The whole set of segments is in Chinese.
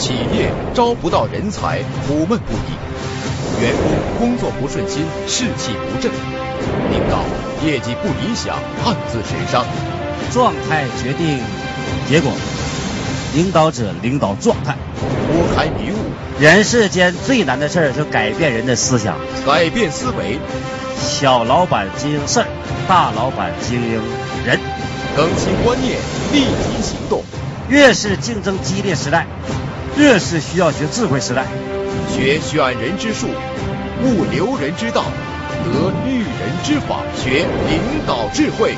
企业招不到人才，苦闷不已；员工工作不顺心，士气不振；领导业绩不理想，暗自神伤。状态决定结果，领导者领导状态。拨开迷雾，人世间最难的事儿就改变人的思想，改变思维。小老板经营事儿，大老板经营人。更新观念，立即行动。越是竞争激烈时代，这是需要学智慧时代。学选人之术，悟留人之道，得育人之法，学领导智慧。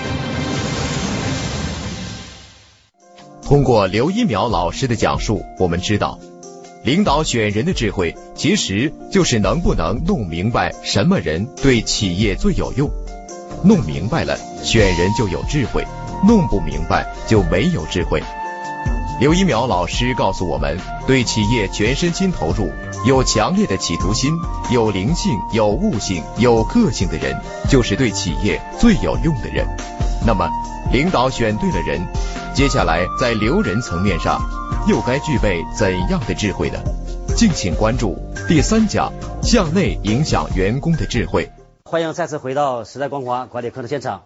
通过刘一苗老师的讲述，我们知道，领导选人的智慧，其实就是能不能弄明白什么人对企业最有用。弄明白了，选人就有智慧。弄不明白就没有智慧。刘一苗老师告诉我们，对企业全身心投入、有强烈的企图心、有灵性、有悟性、有个性的人，就是对企业最有用的人。那么，领导选对了人，接下来在留人层面上，又该具备怎样的智慧呢？敬请关注第三讲：向内影响员工的智慧。欢迎再次回到时代光华管理课的现场。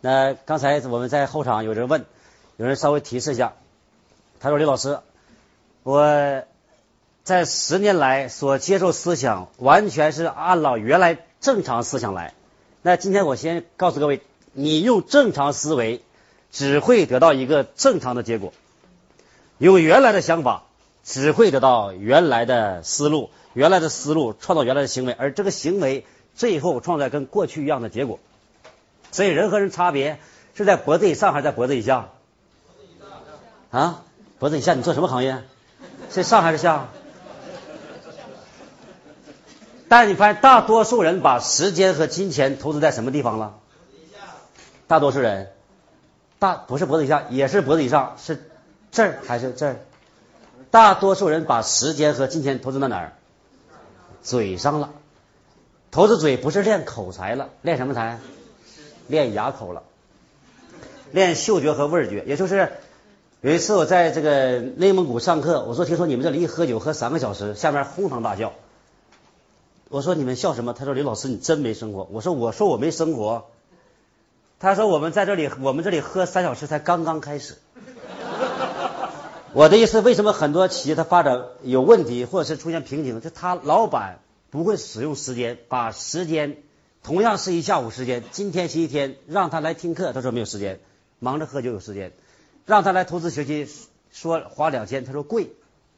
那刚才我们在后场有人问，有人稍微提示一下，他说：“李老师，我在十年来所接受思想完全是按照原来正常思想来。那今天我先告诉各位，你用正常思维只会得到一个正常的结果，用原来的想法只会得到原来的思路，原来的思路创造原来的行为，而这个行为最后创造跟过去一样的结果。”所以人和人差别是在脖子以上还是在脖子以下？啊，脖子以下。你做什么行业？是上还是下？但是你发现大多数人把时间和金钱投资在什么地方了？大多数人，大不是脖子以下，也是脖子以上，是这儿还是这儿？大多数人把时间和金钱投资到哪儿？嘴上了。投资嘴不是练口才了，练什么才？练牙口了，练嗅觉和味觉，也就是有一次我在这个内蒙古上课，我说听说你们这里一喝酒喝三个小时，下面哄堂大笑。我说你们笑什么？他说李老师你真没生活。我说我说我没生活。他说我们在这里我们这里喝三小时才刚刚开始。我的意思，为什么很多企业它发展有问题或者是出现瓶颈？就他老板不会使用时间，把时间。同样是一下午时间，今天星期天让他来听课，他说没有时间，忙着喝酒有时间；让他来投资学习，说花两千，他说贵。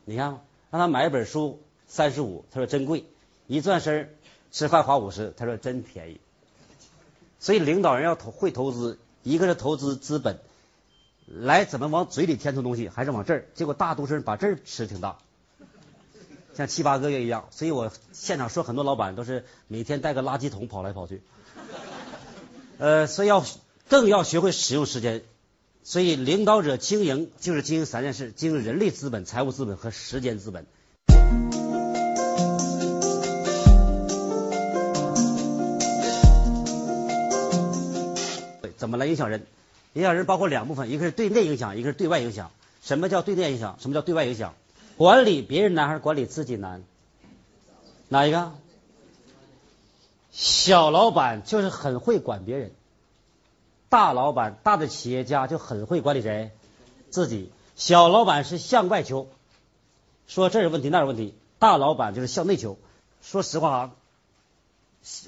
你看，让他买一本书三十五，他说真贵；一转身吃饭花五十，他说真便宜。所以领导人要投会投资，一个是投资资本，来怎么往嘴里填充东西，还是往这儿？结果大多数人把这儿吃挺大。像七八个月一样，所以我现场说很多老板都是每天带个垃圾桶跑来跑去，呃，所以要更要学会使用时间，所以领导者经营就是经营三件事：经营人力资本、财务资本和时间资本。怎么来影响人？影响人包括两部分，一个是对内影响，一个是对外影响。什么叫对内影响？什么叫对外影响？管理别人难还是管理自己难？哪一个？小老板就是很会管别人，大老板、大的企业家就很会管理谁？自己。小老板是向外求，说这有问题那有问题；大老板就是向内求。说实话啊，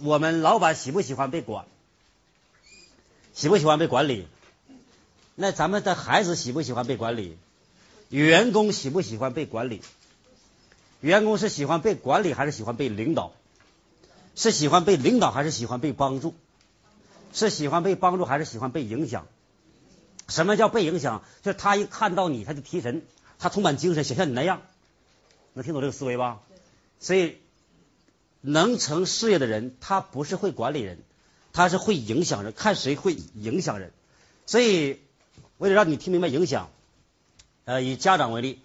我们老板喜不喜欢被管？喜不喜欢被管理？那咱们的孩子喜不喜欢被管理？员工喜不喜欢被管理？员工是喜欢被管理还是喜欢被领导？是喜欢被领导还是喜欢被帮助？是喜欢被帮助还是喜欢被影响？什么叫被影响？就是他一看到你他就提神，他充满精神，想像你那样。能听懂这个思维吧？所以能成事业的人，他不是会管理人，他是会影响人，看谁会影响人。所以为了让你听明白影响。呃，以家长为例，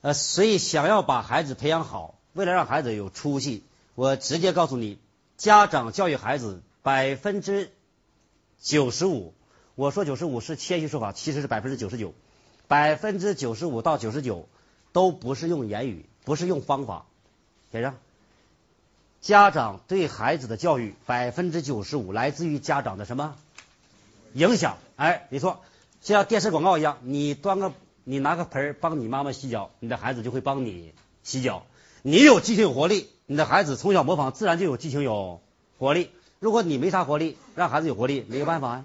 呃，所以想要把孩子培养好，为了让孩子有出息，我直接告诉你，家长教育孩子百分之九十五，我说九十五是谦虚说法，其实是百分之九十九，百分之九十五到九十九都不是用言语，不是用方法。写上，家长对孩子的教育百分之九十五来自于家长的什么影响？哎，你说，像电视广告一样，你端个你拿个盆儿帮你妈妈洗脚，你的孩子就会帮你洗脚。你有激情有活力，你的孩子从小模仿，自然就有激情有活力。如果你没啥活力，让孩子有活力，没有办法呀。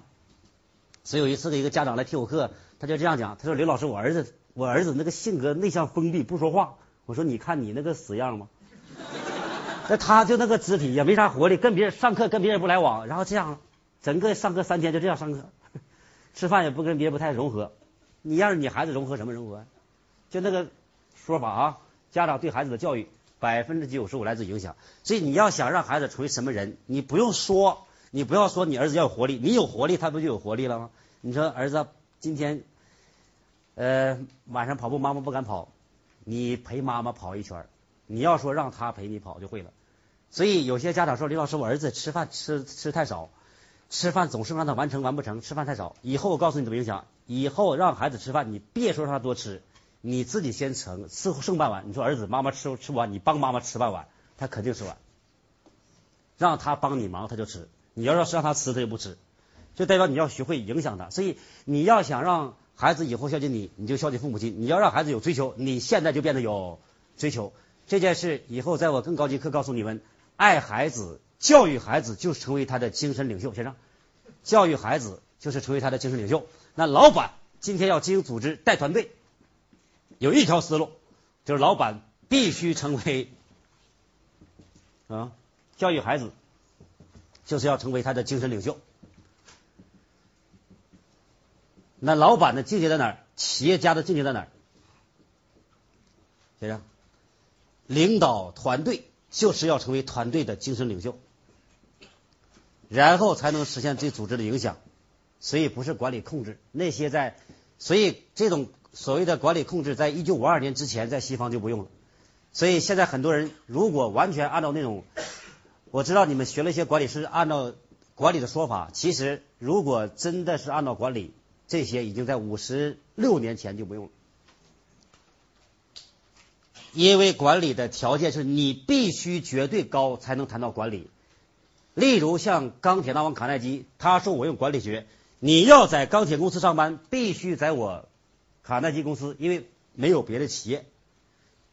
所以有一次的，一个家长来听我课，他就这样讲：“他说刘老师，我儿子，我儿子那个性格内向封闭，不说话。”我说：“你看你那个死样吗？”那他就那个肢体也没啥活力，跟别人上课跟别人不来往，然后这样整个上课三天就这样上课，吃饭也不跟别人不太融合。你让你孩子融合什么融合？就那个说法啊，家长对孩子的教育。百分之九十五来自影响，所以你要想让孩子成为什么人，你不用说，你不要说你儿子要有活力，你有活力，他不就有活力了吗？你说儿子今天呃晚上跑步，妈妈不敢跑，你陪妈妈跑一圈，你要说让他陪你跑就会了。所以有些家长说李老师，我儿子吃饭吃吃太少，吃饭总是让他完成完不成，吃饭太少。以后我告诉你怎么影响，以后让孩子吃饭，你别说让他多吃。你自己先盛，吃剩半碗。你说儿子，妈妈吃吃不完，你帮妈妈吃半碗，他肯定吃完。让他帮你忙，他就吃。你要是让他吃，他就不吃。就代表你要学会影响他。所以你要想让孩子以后孝敬你，你就孝敬父母亲。你要让孩子有追求，你现在就变得有追求。这件事以后在我更高级课告诉你们：爱孩子、教育孩子，就是成为他的精神领袖。先生，教育孩子就是成为他的精神领袖。那老板今天要经营组织、带团队。有一条思路，就是老板必须成为啊，教育孩子就是要成为他的精神领袖。那老板的境界在哪儿？企业家的境界在哪儿？先生，领导团队就是要成为团队的精神领袖，然后才能实现对组织的影响。所以不是管理控制那些在，所以这种。所谓的管理控制，在一九五二年之前，在西方就不用了。所以现在很多人如果完全按照那种，我知道你们学了一些管理是按照管理的说法，其实如果真的是按照管理，这些已经在五十六年前就不用了。因为管理的条件是你必须绝对高才能谈到管理。例如像钢铁大王卡耐基，他说我用管理学，你要在钢铁公司上班，必须在我。卡耐基公司因为没有别的企业，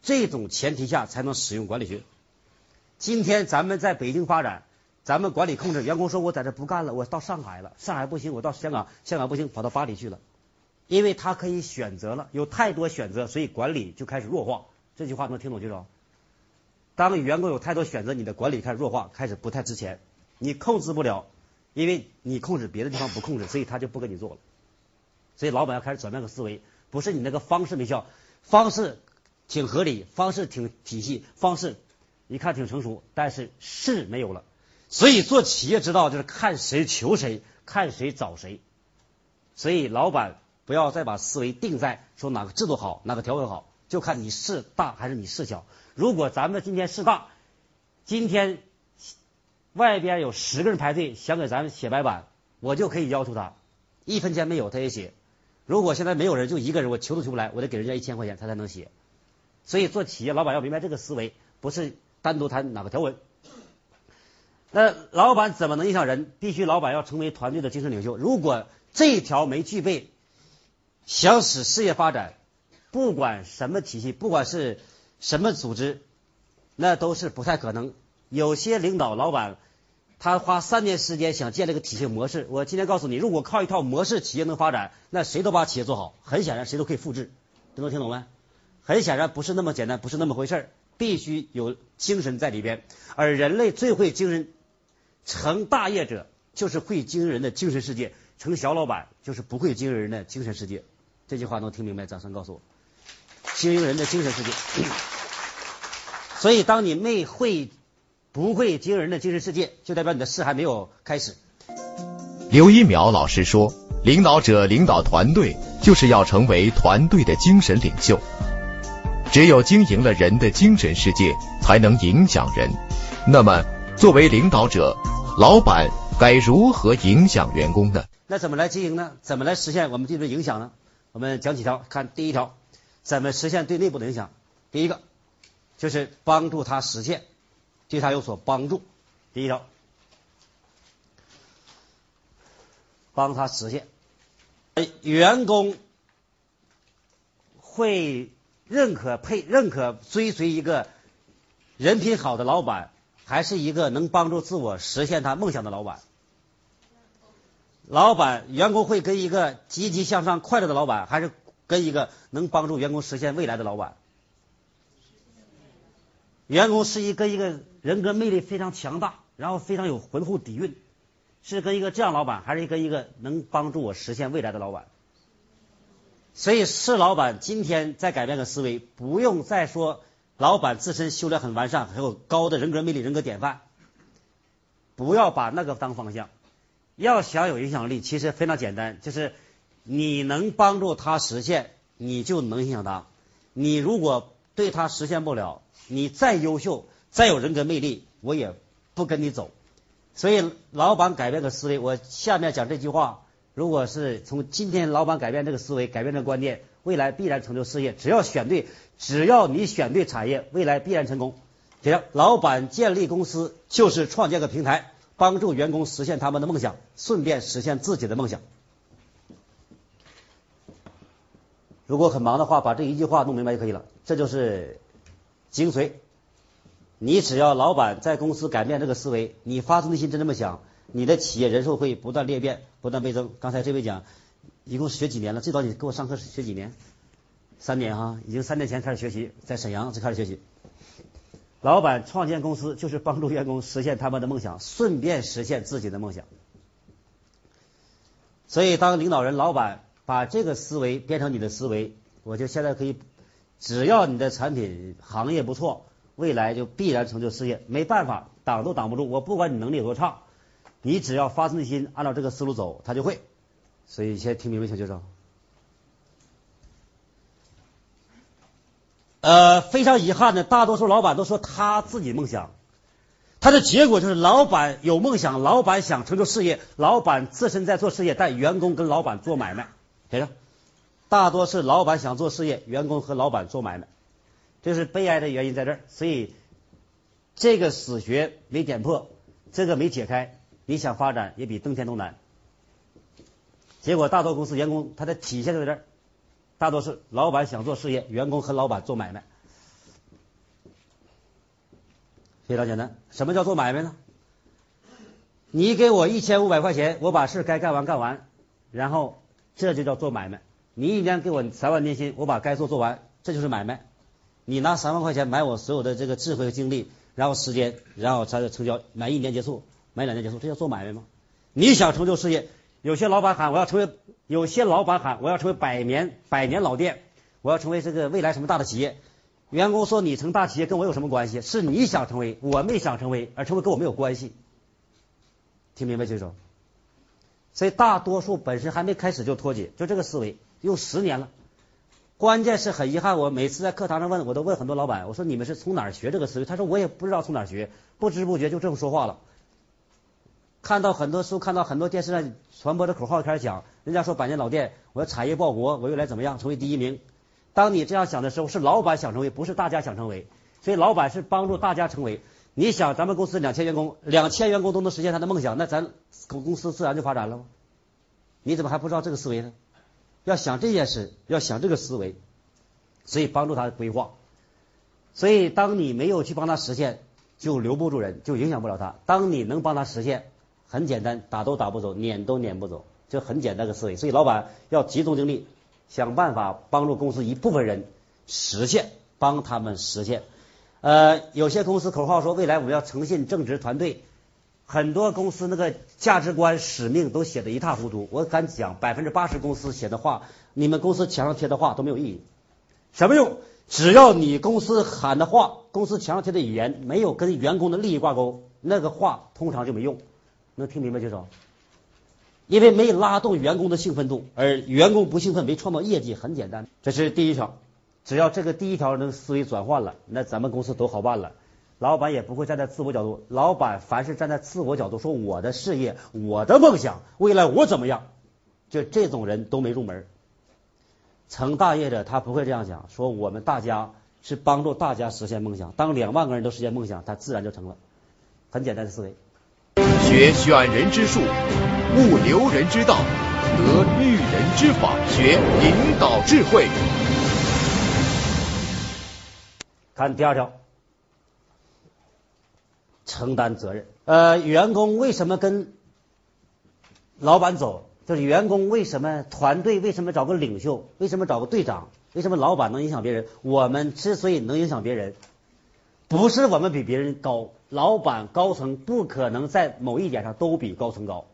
这种前提下才能使用管理学。今天咱们在北京发展，咱们管理控制，员工说我在这不干了，我到上海了，上海不行，我到香港，香港不行，跑到巴黎去了。因为他可以选择了，有太多选择，所以管理就开始弱化。这句话能听懂就着。当员工有太多选择，你的管理开始弱化，开始不太值钱，你控制不了，因为你控制别的地方不控制，所以他就不跟你做了。所以老板要开始转变个思维。不是你那个方式没效，方式挺合理，方式挺体系，方式一看挺成熟，但是事没有了。所以做企业之道就是看谁求谁，看谁找谁。所以老板不要再把思维定在说哪个制度好，哪个条文好，就看你事大还是你事小。如果咱们今天事大，今天外边有十个人排队想给咱们写白板，我就可以要求他一分钱没有他也写。如果现在没有人，就一个人，我求都求不来，我得给人家一千块钱，他才能写。所以做企业老板要明白这个思维，不是单独谈哪个条文。那老板怎么能影响人？必须老板要成为团队的精神领袖。如果这一条没具备，想使事业发展，不管什么体系，不管是什么组织，那都是不太可能。有些领导老板。他花三年时间想建立个体系模式。我今天告诉你，如果靠一套模式企业能发展，那谁都把企业做好。很显然，谁都可以复制。都能听懂没？很显然不是那么简单，不是那么回事儿，必须有精神在里边。而人类最会经营成大业者，就是会经营人的精神世界；成小老板，就是不会经营人的精神世界。这句话能听明白？掌声告诉我，经营人的精神世界。所以，当你没会。不会惊人的精神世界，就代表你的事还没有开始。刘一淼老师说：“领导者领导团队，就是要成为团队的精神领袖。只有经营了人的精神世界，才能影响人。那么，作为领导者，老板该如何影响员工呢？那怎么来经营呢？怎么来实现我们这种影响呢？我们讲几条，看第一条，怎么实现对内部的影响？第一个就是帮助他实现，对他有所帮助。第一条，帮他实现，员工会认可配认可追随一个人品好的老板，还是一个能帮助自我实现他梦想的老板？老板员工会跟一个积极向上、快乐的老板，还是跟一个能帮助员工实现未来的老板？员工是一跟一个人格魅力非常强大，然后非常有浑厚底蕴，是跟一个这样老板，还是跟一个能帮助我实现未来的老板？所以是老板今天在改变个思维，不用再说老板自身修炼很完善，很有高的人格魅力、人格典范，不要把那个当方向。要想有影响力，其实非常简单，就是你能帮助他实现，你就能影响他。你如果对他实现不了，你再优秀、再有人格魅力，我也不跟你走。所以，老板改变个思维，我下面讲这句话，如果是从今天老板改变这个思维、改变这个观念，未来必然成就事业。只要选对，只要你选对产业，未来必然成功。这样，老板建立公司就是创建个平台。帮助员工实现他们的梦想，顺便实现自己的梦想。如果很忙的话，把这一句话弄明白就可以了。这就是精髓。你只要老板在公司改变这个思维，你发自内心真这么想，你的企业人数会不断裂变，不断倍增。刚才这位讲，一共学几年了？最早你给我上课学几年？三年哈，已经三年前开始学习，在沈阳就开始学习。老板创建公司就是帮助员工实现他们的梦想，顺便实现自己的梦想。所以，当领导人、老板把这个思维变成你的思维，我就现在可以，只要你的产品行业不错，未来就必然成就事业。没办法，挡都挡不住。我不管你能力有多差，你只要发自内心按照这个思路走，他就会。所以，先听明白，请举手。呃，非常遗憾的，大多数老板都说他自己梦想，他的结果就是老板有梦想，老板想成就事业，老板自身在做事业，但员工跟老板做买卖，谁着？大多是老板想做事业，员工和老板做买卖，这是悲哀的原因在这儿。所以这个死穴没点破，这个没解开，你想发展也比登天都难。结果大多公司员工他的体现在这儿。大多是老板想做事业，员工和老板做买卖，非常简单。什么叫做买卖呢？你给我一千五百块钱，我把事该干完干完，然后这就叫做买卖。你一年给我三万年薪，我把该做做完，这就是买卖。你拿三万块钱买我所有的这个智慧和精力，然后时间，然后才成交，买一年结束，买两年结束，这叫做买卖吗？你想成就事业？有些老板喊我要成为，有些老板喊我要成为百年百年老店，我要成为这个未来什么大的企业。员工说你成大企业跟我有什么关系？是你想成为，我没想成为，而成为跟我没有关系。听明白这种？所以大多数本身还没开始就脱节，就这个思维用十年了。关键是很遗憾，我每次在课堂上问，我都问很多老板，我说你们是从哪儿学这个思维？他说我也不知道从哪儿学，不知不觉就这么说话了。看到很多书，看到很多电视上传播的口号开始讲，人家说百年老店，我要产业报国，我未来怎么样成为第一名？当你这样想的时候，是老板想成为，不是大家想成为。所以老板是帮助大家成为。你想咱们公司两千员工，两千员工都能实现他的梦想，那咱公司自然就发展了吗？你怎么还不知道这个思维呢？要想这件事，要想这个思维，所以帮助他规划。所以当你没有去帮他实现，就留不住人，就影响不了他。当你能帮他实现。很简单，打都打不走，撵都撵不走，就很简单的思维。所以老板要集中精力，想办法帮助公司一部分人实现，帮他们实现。呃，有些公司口号说未来我们要诚信正直团队，很多公司那个价值观使命都写的一塌糊涂。我敢讲，百分之八十公司写的话，你们公司墙上贴的话都没有意义。什么用？只要你公司喊的话，公司墙上贴的语言没有跟员工的利益挂钩，那个话通常就没用。能听明白就少，因为没拉动员工的兴奋度，而员工不兴奋，没创造业绩，很简单。这是第一条，只要这个第一条能思维转换了，那咱们公司都好办了。老板也不会站在自我角度，老板凡是站在自我角度说我的事业、我的梦想、未来我怎么样，就这种人都没入门。成大业者他不会这样讲，说我们大家是帮助大家实现梦想。当两万个人都实现梦想，他自然就成了。很简单的思维。学选人之术，悟留人之道，得育人之法，学领导智慧。看第二条，承担责任。呃，员工为什么跟老板走？就是员工为什么团队为什么找个领袖？为什么找个队长？为什么老板能影响别人？我们之所以能影响别人，不是我们比别人高，老板高层不可能在某一点上都比高层高。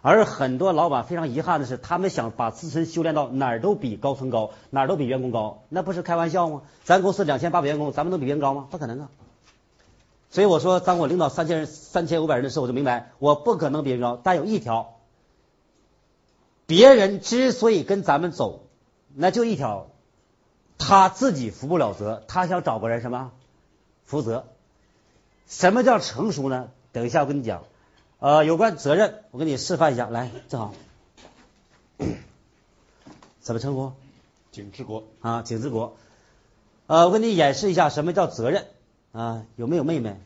而很多老板非常遗憾的是，他们想把自身修炼到哪儿都比高层高，哪儿都比员工高，那不是开玩笑吗？咱公司两千八百员工，咱们能比别人高吗？不可能啊！所以我说，当我领导三千人、三千五百人的时候，我就明白，我不可能比别人高。但有一条，别人之所以跟咱们走，那就一条，他自己负不了责，他想找个人什么负责？什么叫成熟呢？等一下我跟你讲。呃，有关责任，我给你示范一下，来，正好，怎么称呼？景志国啊，景志国。呃，我给你演示一下什么叫责任啊？有没有妹妹？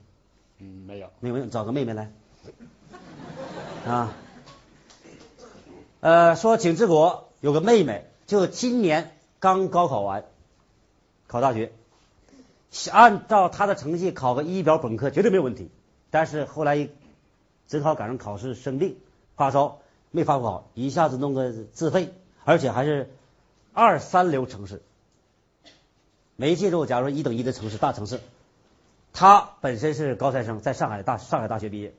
嗯，没有。没有，找个妹妹来。啊，呃，说景志国有个妹妹，就今年刚高考完，考大学，按照他的成绩考个一表本科绝对没有问题，但是后来。正好赶上考试生病发烧没发挥好，一下子弄个自费，而且还是二三流城市，没进入。假如一等一的城市大城市，他本身是高材生，在上海大上海大学毕业，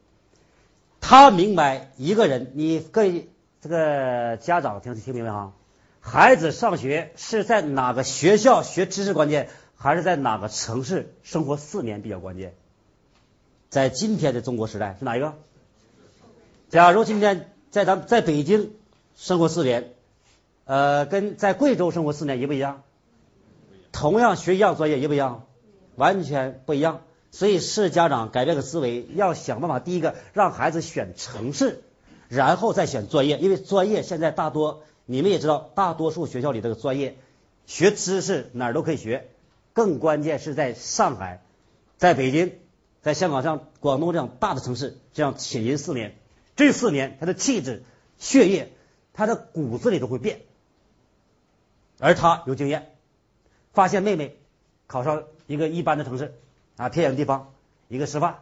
他明白一个人，你各位这个家长听听明白哈？孩子上学是在哪个学校学知识关键，还是在哪个城市生活四年比较关键？在今天的中国时代是哪一个？假如今天在咱们在北京生活四年，呃，跟在贵州生活四年一不一样？同样学一样专业一不一样？完全不一样。所以是家长改变个思维，要想办法。第一个让孩子选城市，然后再选专业，因为专业现在大多你们也知道，大多数学校里这个专业学知识哪儿都可以学，更关键是在上海、在北京、在香港像广东这样大的城市，这样潜心四年。这四年，他的气质、血液，他的骨子里都会变。而他有经验，发现妹妹考上一个一般的城市啊，偏远地方，一个师范，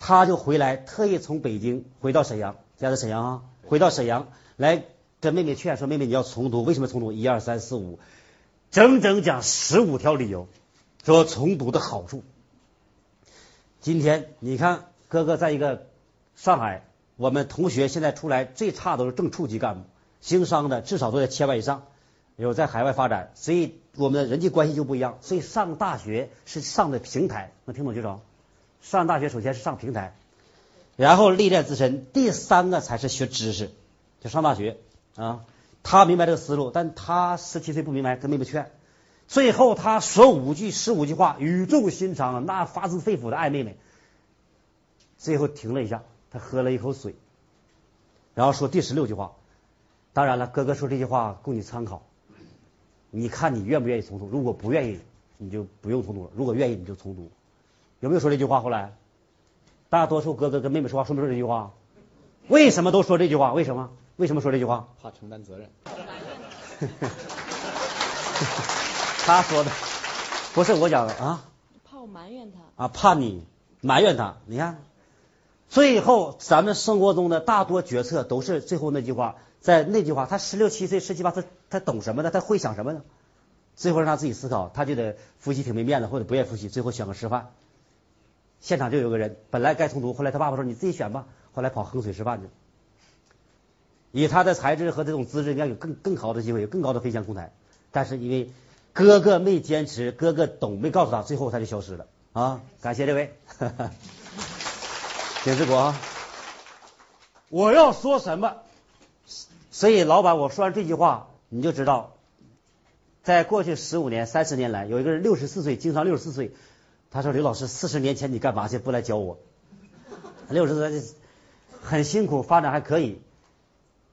他就回来，特意从北京回到沈阳，家在沈阳啊，回到沈阳来跟妹妹劝说：“妹妹，你要重读，为什么重读？一二三四五，整整讲十五条理由，说重读的好处。今天你看，哥哥在一个上海。”我们同学现在出来最差都是正处级干部，经商的至少都在千万以上，有在海外发展，所以我们的人际关系就不一样。所以上大学是上的平台，能听懂举手？上大学首先是上平台，然后历练自身，第三个才是学知识，就上大学啊。他明白这个思路，但他十七岁不明白，跟妹妹劝，最后他说五句十五句话，语重心长，那发自肺腑的爱妹妹，最后停了一下。他喝了一口水，然后说第十六句话。当然了，哥哥说这句话供你参考，你看你愿不愿意重读？如果不愿意，你就不用重读了；如果愿意，你就重读。有没有说这句话？后来，大多数哥哥跟妹妹说话说没说这句话？为什么都说这句话？为什么？为什么说这句话？怕承担责任。他说的不是我讲的啊。怕我埋怨他。啊，怕你埋怨他。你看。最后，咱们生活中的大多决策都是最后那句话，在那句话，他十六七岁、十七八，他他懂什么呢？他会想什么呢？最后让他自己思考，他就得复习挺没面子，或者不愿意复习，最后选个师范。现场就有个人，本来该重读，后来他爸爸说你自己选吧，后来跑衡水师范去了。以他的才智和这种资质，应该有更更好的机会，有更高的飞翔空台。但是因为哥哥没坚持，哥哥懂没告诉他，最后他就消失了啊！感谢这位。景志国，我要说什么？所以老板，我说完这句话，你就知道，在过去十五年、三十年来，有一个人六十四岁，经常六十四岁，他说：“刘老师，四十年前你干嘛去？不来教我？”六十岁很辛苦，发展还可以。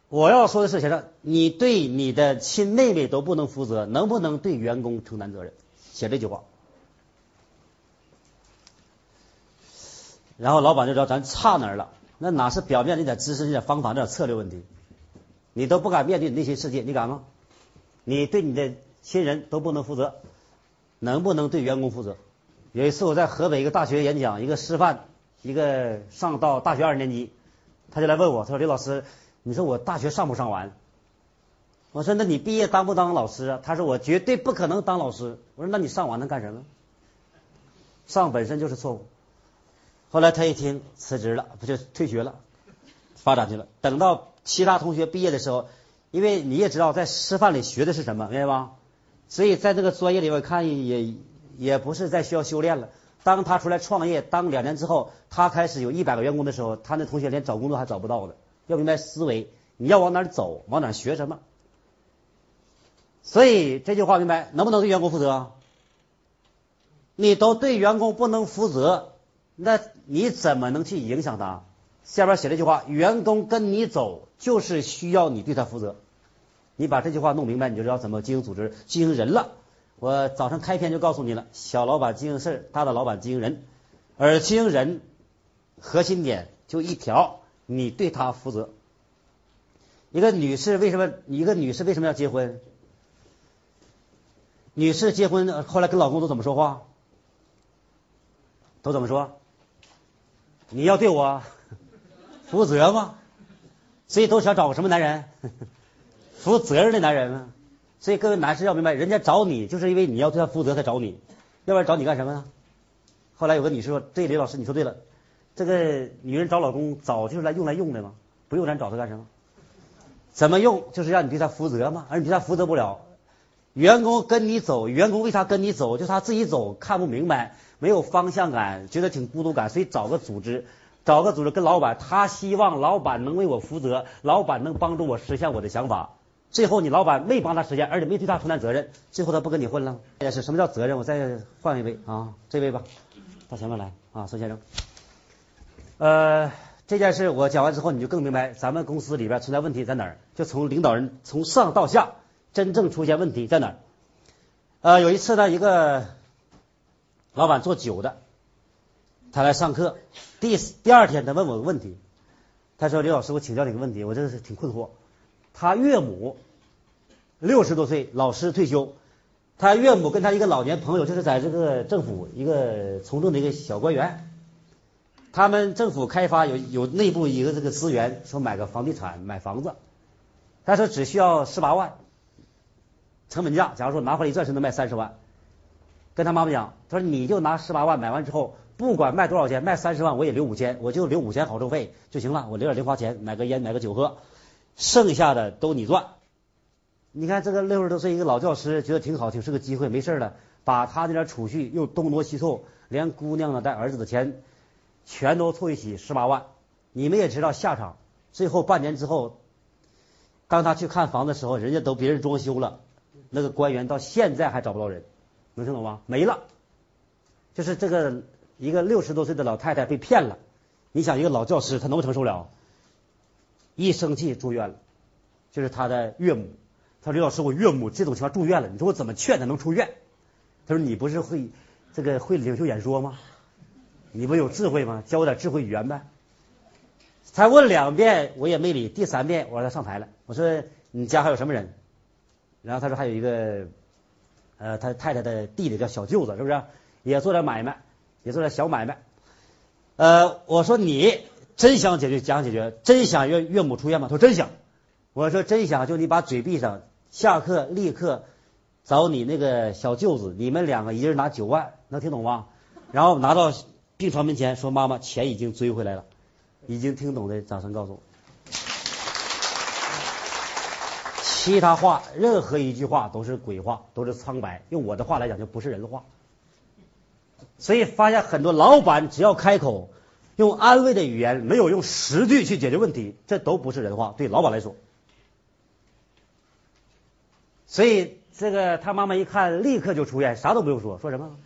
我要说的是先生？你对你的亲妹妹都不能负责，能不能对员工承担责任？写这句话。然后老板就知道咱差哪儿了，那哪是表面那点知识、那点方法、那点策略问题？你都不敢面对你内心世界，你敢吗？你对你的亲人都不能负责，能不能对员工负责？有一次我在河北一个大学演讲，一个师范，一个上到大学二年级，他就来问我，他说刘老师，你说我大学上不上完？我说那你毕业当不当老师啊？他说我绝对不可能当老师。我说那你上完能干什么？上本身就是错误。后来他一听辞职了，不就退学了，发展去了。等到其他同学毕业的时候，因为你也知道在师范里学的是什么，明白吧？所以在这个专业里，我看也也不是在需要修炼了。当他出来创业当两年之后，他开始有一百个员工的时候，他那同学连找工作还找不到呢。要明白思维，你要往哪走，往哪学什么。所以这句话明白，能不能对员工负责？你都对员工不能负责，那你怎么能去影响他？下边写这句话：员工跟你走，就是需要你对他负责。你把这句话弄明白，你就知道怎么经营组织、经营人了。我早上开篇就告诉你了：小老板经营事儿，大的老板经营人。而经营人核心点就一条，你对他负责。一个女士为什么？一个女士为什么要结婚？女士结婚后来跟老公都怎么说话？都怎么说？你要对我 负责吗？所以都想找个什么男人？负责任的男人啊！所以各位男士要明白，人家找你就是因为你要对他负责才找你，要不然找你干什么呢？后来有个女士说：“对，李老师你说对了，这个女人找老公早就是来用来用的嘛，不用咱找她干什么？怎么用？就是让你对她负责嘛，而你对她负责不了。”员工跟你走，员工为啥跟你走？就他自己走看不明白，没有方向感，觉得挺孤独感，所以找个组织，找个组织跟老板，他希望老板能为我负责，老板能帮助我实现我的想法。最后你老板没帮他实现，而且没对他承担责任，最后他不跟你混了。也是什么叫责任？我再换一位啊，这位吧，到前面来啊，孙先生。呃，这件事我讲完之后，你就更明白咱们公司里边存在问题在哪儿，就从领导人从上到下。真正出现问题在哪儿？呃，有一次呢，一个老板做酒的，他来上课，第第二天他问我个问题，他说：“刘老师，我请教你个问题，我真是挺困惑。他岳母六十多岁，老师退休，他岳母跟他一个老年朋友，就是在这个政府一个从政的一个小官员，他们政府开发有有内部一个这个资源，说买个房地产买房子，他说只需要十八万。”成本价，假如说拿回来一钻石能卖三十万，跟他妈妈讲，他说你就拿十八万买完之后，不管卖多少钱，卖三十万我也留五千，我就留五千好处费就行了，我留点零花钱买个烟买个酒喝，剩下的都你赚。你看这个六十多岁一个老教师觉得挺好，挺是个机会，没事了，把他那点储蓄又东挪西凑，连姑娘的带儿子的钱全都凑一起十八万。你们也知道下场，最后半年之后，当他去看房的时候，人家都别人装修了。那个官员到现在还找不到人，能听懂吗？没了，就是这个一个六十多岁的老太太被骗了。你想一个老教师他能承受了？一生气住院了，就是他的岳母。他说：“刘老师，我岳母这种情况住院了，你说我怎么劝她能出院？”他说：“你不是会这个会领袖演说吗？你不有智慧吗？教我点智慧语言呗。”才问两遍我也没理，第三遍我让他上台了。我说：“你家还有什么人？”然后他说还有一个，呃，他太太的弟弟叫小舅子，是不是？也做点买卖，也做点小买卖。呃，我说你真想解决，想解决，真想岳岳母出院吗？他说真想。我说真想，就你把嘴闭上，下课立刻找你那个小舅子，你们两个一人拿九万，能听懂吗？然后拿到病床门前说：“妈妈，钱已经追回来了。”已经听懂的，掌声告诉我。其他话，任何一句话都是鬼话，都是苍白。用我的话来讲，就不是人话。所以发现很多老板只要开口用安慰的语言，没有用实句去解决问题，这都不是人话。对老板来说，所以这个他妈妈一看，立刻就出院，啥都不用说，说什么？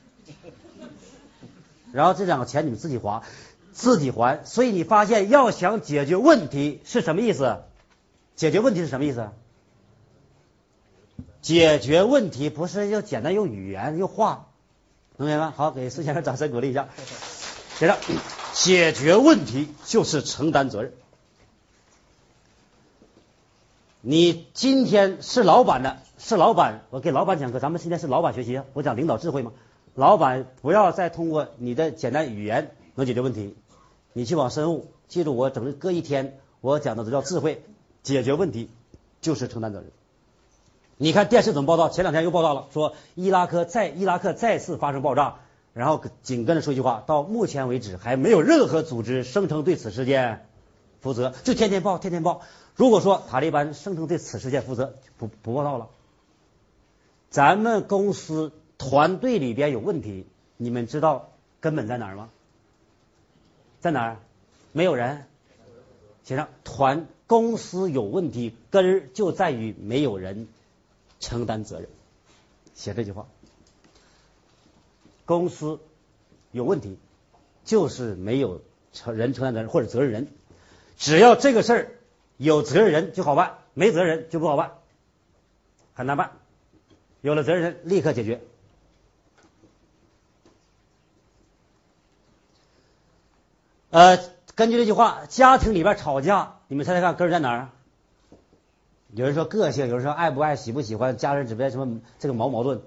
然后这两个钱你们自己花，自己还。所以你发现要想解决问题是什么意思？解决问题是什么意思？解决问题不是要简单用语言用话，能明白？好，给孙先生掌声鼓励一下。接着，解决问题就是承担责任。你今天是老板的，是老板，我给老板讲课，咱们今天是老板学习啊，我讲领导智慧嘛。老板不要再通过你的简单语言能解决问题，你去往深悟。记住，我整个一天我讲的都叫智慧，解决问题就是承担责任。你看电视怎么报道？前两天又报道了，说伊拉克再伊拉克再次发生爆炸，然后紧跟着说一句话：到目前为止还没有任何组织声称对此事件负责，就天天报，天天报。如果说塔利班声称对此事件负责，不不报道了。咱们公司团队里边有问题，你们知道根本在哪儿吗？在哪儿？没有人。写上团公司有问题，根儿就在于没有人。承担责任，写这句话。公司有问题，就是没有承人承担责任或者责任人。只要这个事儿有责任人就好办，没责任人就不好办，很难办。有了责任人，立刻解决。呃，根据这句话，家庭里边吵架，你们猜猜看根儿在哪儿？有人说个性，有人说爱不爱、喜不喜欢，家人之间什么这个矛矛盾。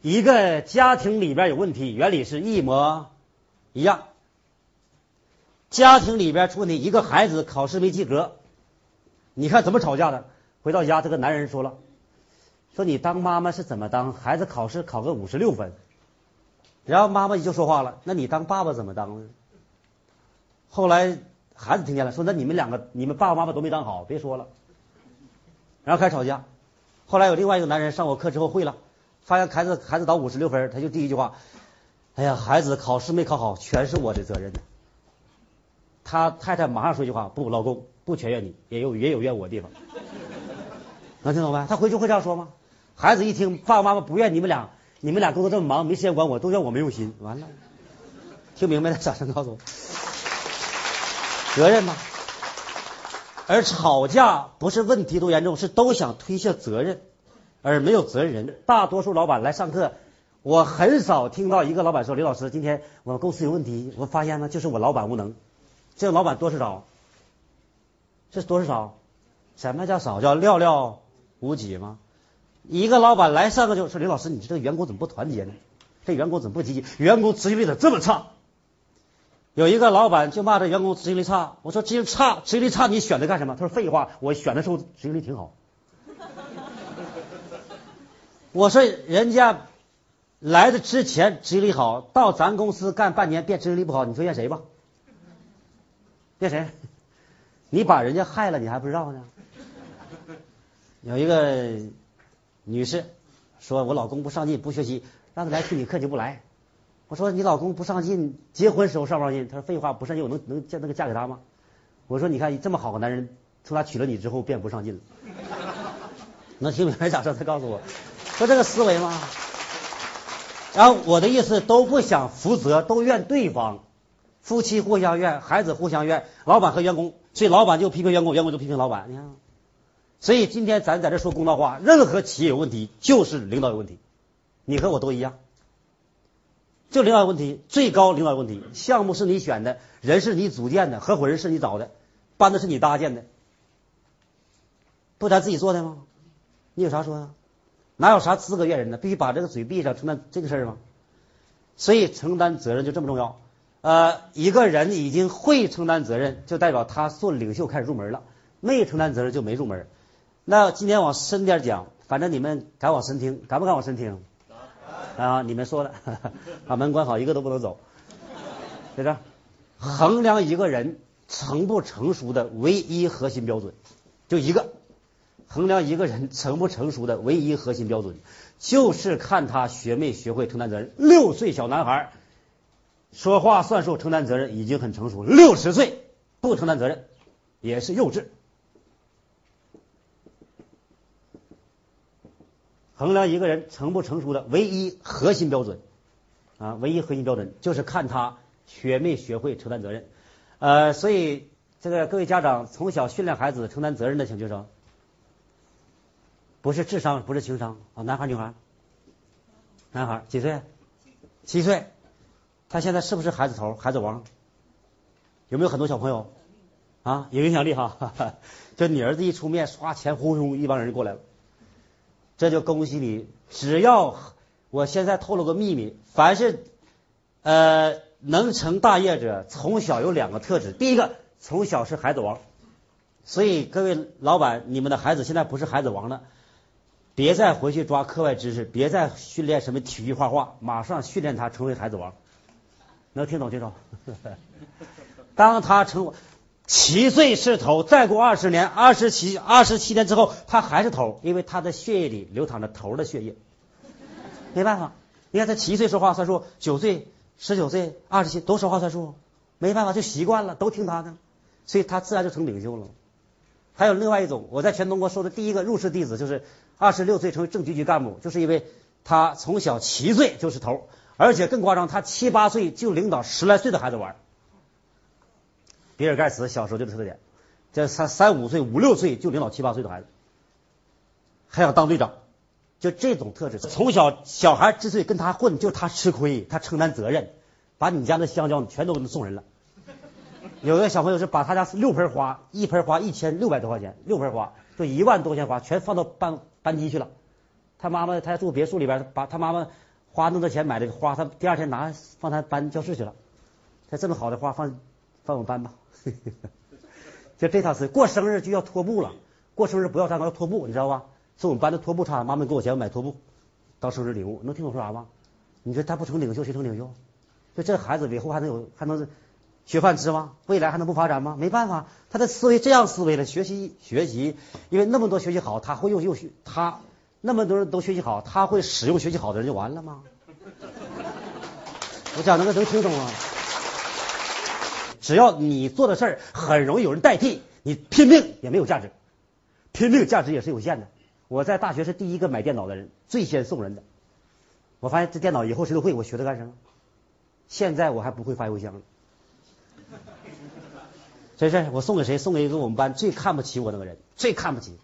一个家庭里边有问题，原理是一模一样。家庭里边出问题，一个孩子考试没及格，你看怎么吵架的？回到家，这个男人说了，说你当妈妈是怎么当？孩子考试考个五十六分，然后妈妈就说话了，那你当爸爸怎么当呢？后来孩子听见了，说那你们两个，你们爸爸妈妈都没当好，别说了。然后开始吵架，后来有另外一个男人上我课之后会了，发现孩子孩子考五十六分，他就第一句话，哎呀，孩子考试没考好，全是我的责任。他太太马上说一句话，不，老公不全怨你，也有也有怨我的地方。能听懂没？他回去会这样说吗？孩子一听，爸爸妈妈不怨你们俩，你们俩工作这么忙，没时间管我，都怨我没用心。完了，听明白了？掌声告诉我，责任吗？而吵架不是问题多严重，是都想推卸责任，而没有责任人。大多数老板来上课，我很少听到一个老板说：“李老师，今天我们公司有问题，我发现呢，就是我老板无能。”这个老板多是少？这是多是少？什么叫少？叫寥寥无几吗？一个老板来上课就说：“李老师，你这个员工怎么不团结呢？这员工怎么不积极？员工执行力怎么这么差？”有一个老板就骂这员工执行力差，我说执行差，执行力差，你选他干什么？他说废话，我选的时候执行力挺好。我说人家来的之前执行力好，到咱公司干半年变执行力不好，你说怨谁吧？怨谁？你把人家害了，你还不知道呢？有一个女士说，我老公不上进，不学习，让他来听你课就不来。我说你老公不上进，结婚时候上不上进？他说废话，不上进我能能嫁那个嫁给他吗？我说你看这么好个男人，从他娶了你之后变不上进了，能听明白咋说？他告诉我，说这个思维吗？然后我的意思都不想负责，都怨对方，夫妻互相怨，孩子互相怨，老板和员工，所以老板就批评员工，员工就批评老板。你看，所以今天咱在这说公道话，任何企业有问题就是领导有问题，你和我都一样。就领导问题，最高领导问题，项目是你选的，人是你组建的，合伙人是你找的，班子是你搭建的，不咱自己做的吗？你有啥说的？哪有啥资格怨人呢？必须把这个嘴闭上，承担这个事儿吗？所以承担责任就这么重要。呃，一个人已经会承担责任，就代表他做领袖开始入门了；没承担责任就没入门。那今天往深点讲，反正你们敢往深听，敢不敢往深听？啊！你们说的，把门关好，一个都不能走。在这衡量一个人成不成熟的唯一核心标准，就一个衡量一个人成不成熟的唯一核心标准，就是看他学没学会承担责任。六岁小男孩说话算数、承担责任已经很成熟，六十岁不承担责任也是幼稚。衡量一个人成不成熟的唯一核心标准啊，唯一核心标准就是看他学没学会承担责任。呃，所以这个各位家长从小训练孩子承担责任的，请举手。不是智商，不是情商啊，男孩女孩？男孩几岁？七岁。他现在是不是孩子头、孩子王？有没有很多小朋友啊？有影响力哈。就你儿子一出面，唰，钱呼呼一帮人就过来了。这就恭喜你，只要我现在透露个秘密，凡是呃能成大业者，从小有两个特质，第一个从小是孩子王。所以各位老板，你们的孩子现在不是孩子王了，别再回去抓课外知识，别再训练什么体育、画画，马上训练他成为孩子王。能听懂听懂？当他成七岁是头，再过二十年，二十七二十七年之后，他还是头，因为他的血液里流淌着头的血液。没办法，你看他七岁说话算数，九岁、十九岁、二十七都说话算数，没办法就习惯了，都听他的，所以他自然就成领袖了。还有另外一种，我在全中国收的第一个入室弟子，就是二十六岁成为正局级干部，就是因为他从小七岁就是头。而且更夸张，他七八岁就领导十来岁的孩子玩。比尔盖茨小时候就这特点，这三三五岁、五六岁就领导七八岁的孩子，还想当队长，就这种特质。从小小孩之所以跟他混，就是他吃亏，他承担责任，把你家的香蕉全都给他送人了。有的小朋友是把他家六盆花，一盆花一千六百多块钱，六盆花就一万多块钱花，全放到班班级去了。他妈妈他住别墅里边，把他妈妈。花那么多钱买的花，他第二天拿放他班教室去了。他这么好的花放放我们班吧，就这套词。过生日就要拖布了，过生日不要蛋糕要拖布，你知道吧？是我们班的拖布差，妈妈给我钱买拖布当生日礼物。能听懂说啥吗？你说他不成领袖谁成领袖？就这孩子以后还能有还能学饭吃吗？未来还能不发展吗？没办法，他的思维这样思维了，学习学习，因为那么多学习好，他会用用学他。那么多人都学习好，他会使用学习好的人就完了吗？我讲那个能听懂吗？只要你做的事儿很容易有人代替，你拼命也没有价值，拼命价值也是有限的。我在大学是第一个买电脑的人，最先送人的。我发现这电脑以后谁都会，我学它干什么？现在我还不会发邮箱呢。这事我送给谁？送给一个我们班最看不起我那个人，最看不起。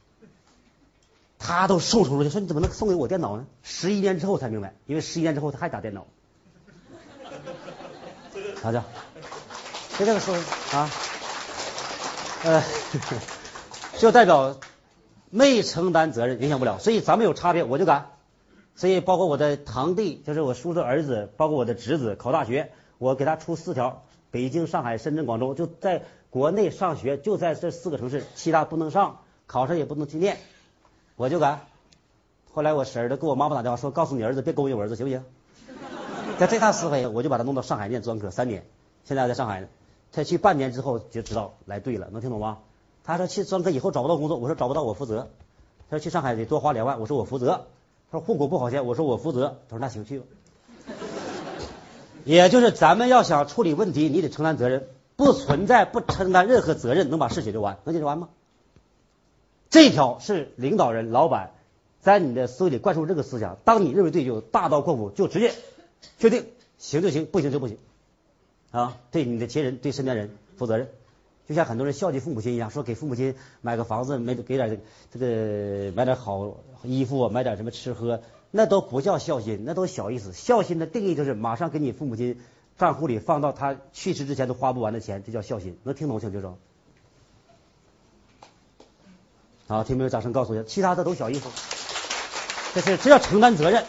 他都受出去，说你怎么能送给我电脑呢？十一年之后才明白，因为十一年之后他还打电脑。大家，就这个说啊，呃，就代表没承担责任，影响不了。所以咱们有差别，我就敢。所以包括我的堂弟，就是我叔叔儿子，包括我的侄子考大学，我给他出四条：北京、上海、深圳、广州，就在国内上学，就在这四个城市，其他不能上，考上也不能去念。我就敢。后来我婶儿都给我妈妈打电话说，告诉你儿子别勾引我儿子，行不行？在这套思维，我就把他弄到上海念专科三年，现在还在上海呢。他去半年之后就知道来对了，能听懂吗？他说去专科以后找不到工作，我说找不到我负责。他说去上海得多花两万，我说我负责。他说户口不好迁，我说我负责。他说那行去吧。也就是咱们要想处理问题，你得承担责任，不存在不承担任何责任能把事解决完，能解决完吗？这条是领导人、老板在你的思维里灌输这个思想。当你认为对，就大刀阔斧，就直接确定行就行，不行就不行啊！对你的亲人、对身边人负责任。就像很多人孝敬父母亲一样，说给父母亲买个房子，没给点这个买点好衣服，买点什么吃喝，那都不叫孝心，那都小意思。孝心的定义就是马上给你父母亲账户里放到他去世之前都花不完的钱，这叫孝心。能听懂请举手。好，听没有？掌声告诉我，其他的都小意思。这是这叫承担责任，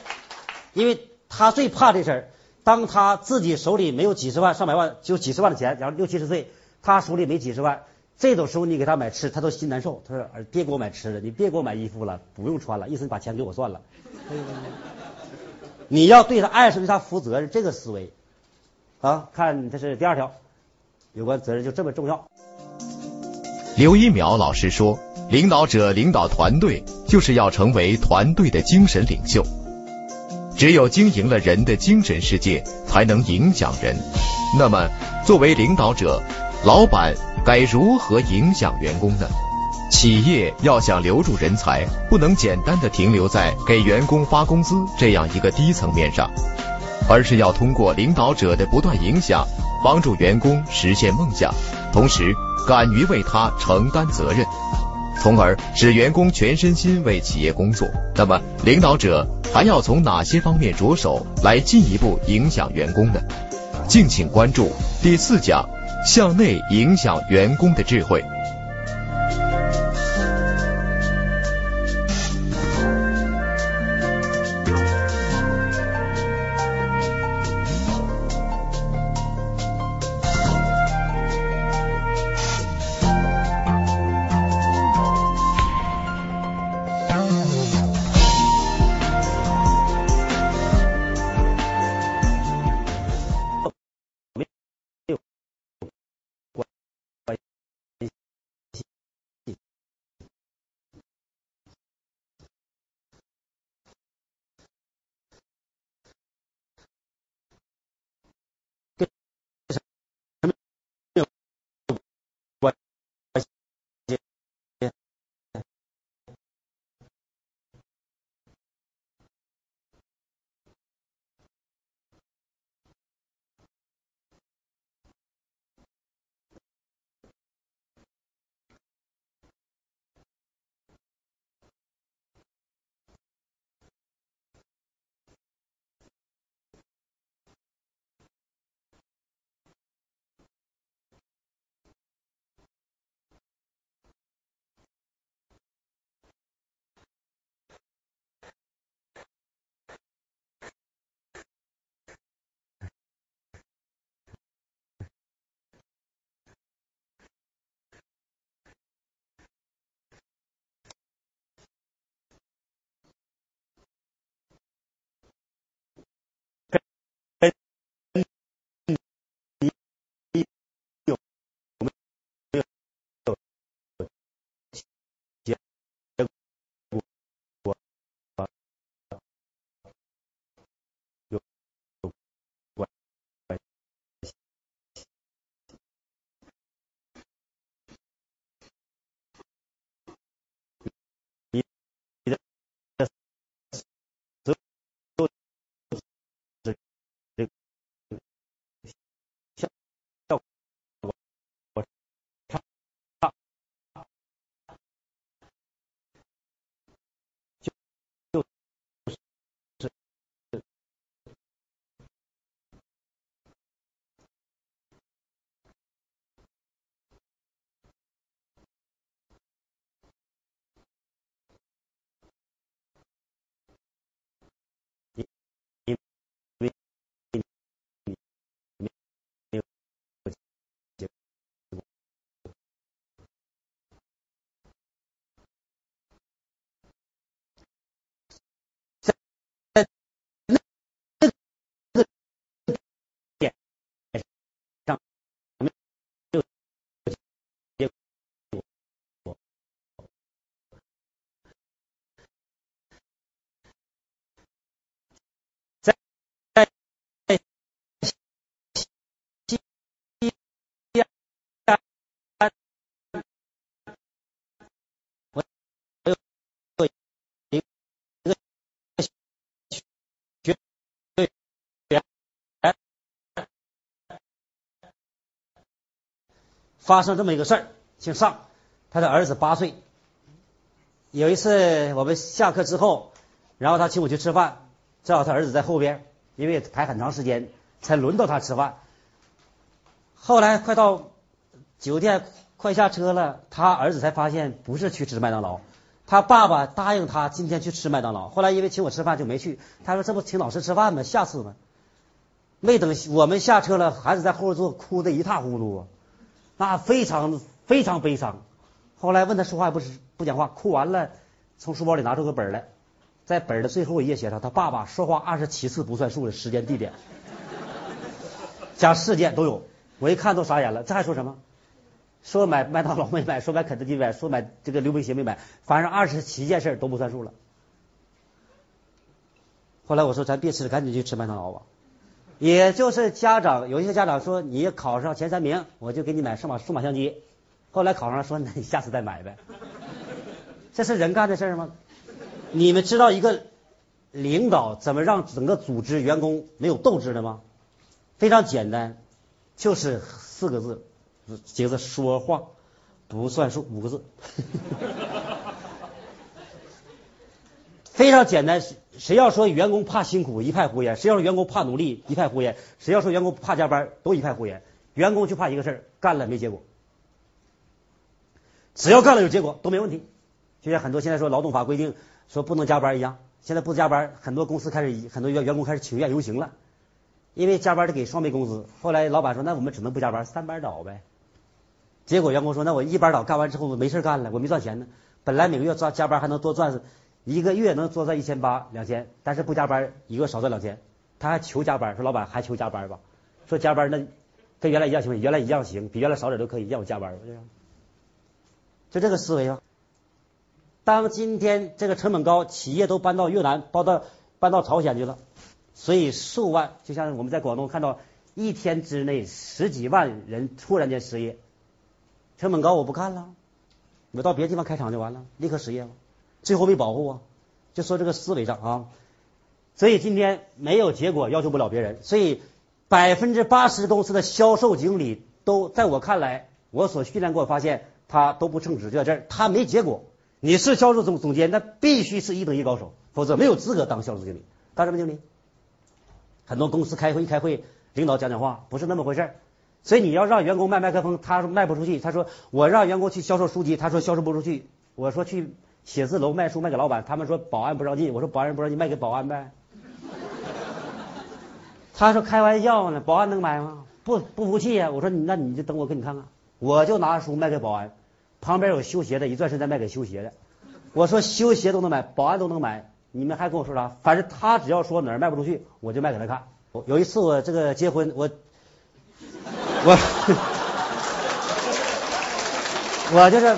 因为他最怕这事儿。当他自己手里没有几十万、上百万，就几十万的钱，然后六七十岁，他手里没几十万，这种时候你给他买吃，他都心难受。他说：“儿，别给我买吃的，你别给我买衣服了，不用穿了，意思你把钱给我算了。”你要对他爱是对他负责任，这个思维啊，看这是第二条，有关责任就这么重要。刘一淼老师说。领导者领导团队，就是要成为团队的精神领袖。只有经营了人的精神世界，才能影响人。那么，作为领导者，老板该如何影响员工呢？企业要想留住人才，不能简单的停留在给员工发工资这样一个低层面上，而是要通过领导者的不断影响，帮助员工实现梦想，同时敢于为他承担责任。从而使员工全身心为企业工作。那么，领导者还要从哪些方面着手来进一步影响员工呢？敬请关注第四讲：向内影响员工的智慧。发生这么一个事儿，姓尚，他的儿子八岁。有一次我们下课之后，然后他请我去吃饭，正好他儿子在后边，因为排很长时间才轮到他吃饭。后来快到酒店快下车了，他儿子才发现不是去吃麦当劳，他爸爸答应他今天去吃麦当劳。后来因为请我吃饭就没去，他说这不请老师吃饭吗？下次吗？没等我们下车了，孩子在后座哭得一塌糊涂。那非常非常悲伤。后来问他说话也不是不讲话，哭完了，从书包里拿出个本来，在本的最后一页写上他爸爸说话二十七次不算数的时间地点，加事件都有。我一看都傻眼了，这还说什么？说买麦当劳没买，说买肯德基没买，说买这个溜冰鞋没买，反正二十七件事都不算数了。后来我说咱别吃了，赶紧去吃麦当劳吧。也就是家长有一些家长说你考上前三名，我就给你买数码数码相机。后来考上了，说那你下次再买呗。这是人干的事吗？你们知道一个领导怎么让整个组织员工没有斗志的吗？非常简单，就是四个字，几个字：说话。不算数五个字，非常简单。谁要说员工怕辛苦，一派胡言；谁要说员工怕努力，一派胡言；谁要说员工怕加班，都一派胡言。员工就怕一个事儿，干了没结果。只要干了有结果都没问题。就像很多现在说劳动法规定说不能加班一样，现在不加班，很多公司开始很多员员工开始请愿游行了，因为加班得给双倍工资。后来老板说那我们只能不加班，三班倒呗。结果员工说那我一班倒干完之后我没事干了，我没赚钱呢。本来每个月加加班还能多赚。一个月能多赚一千八两千，但是不加班一个少赚两千，他还求加班，说老板还求加班吧，说加班那跟原来一样行，原来一样行，比原来少点都可以，让我加班，就这个思维啊。当今天这个成本高，企业都搬到越南，搬到搬到朝鲜去了，所以数万，就像我们在广东看到一天之内十几万人突然间失业，成本高我不干了，我到别的地方开厂就完了，立刻失业了。最后没保护啊，就说这个思维上啊，所以今天没有结果要求不了别人，所以百分之八十公司的销售经理都在我看来，我所训练过发现他都不称职，就在这儿，他没结果。你是销售总总监，那必须是一等一高手，否则没有资格当销售经理。当什么经理？很多公司开会一开会，领导讲讲话不是那么回事儿，所以你要让员工卖麦克风，他说卖不出去，他说我让员工去销售书籍，他说销售不出去，我说去。写字楼卖书卖给老板，他们说保安不让进，我说保安不让进，卖给保安呗。他说开玩笑呢，保安能买吗？不不服气呀，我说你那你就等我给你看看，我就拿书卖给保安，旁边有修鞋的，一转身再卖给修鞋的。我说修鞋都能买，保安都能买，你们还跟我说啥？反正他只要说哪儿卖不出去，我就卖给他看。有一次我这个结婚，我我 我就是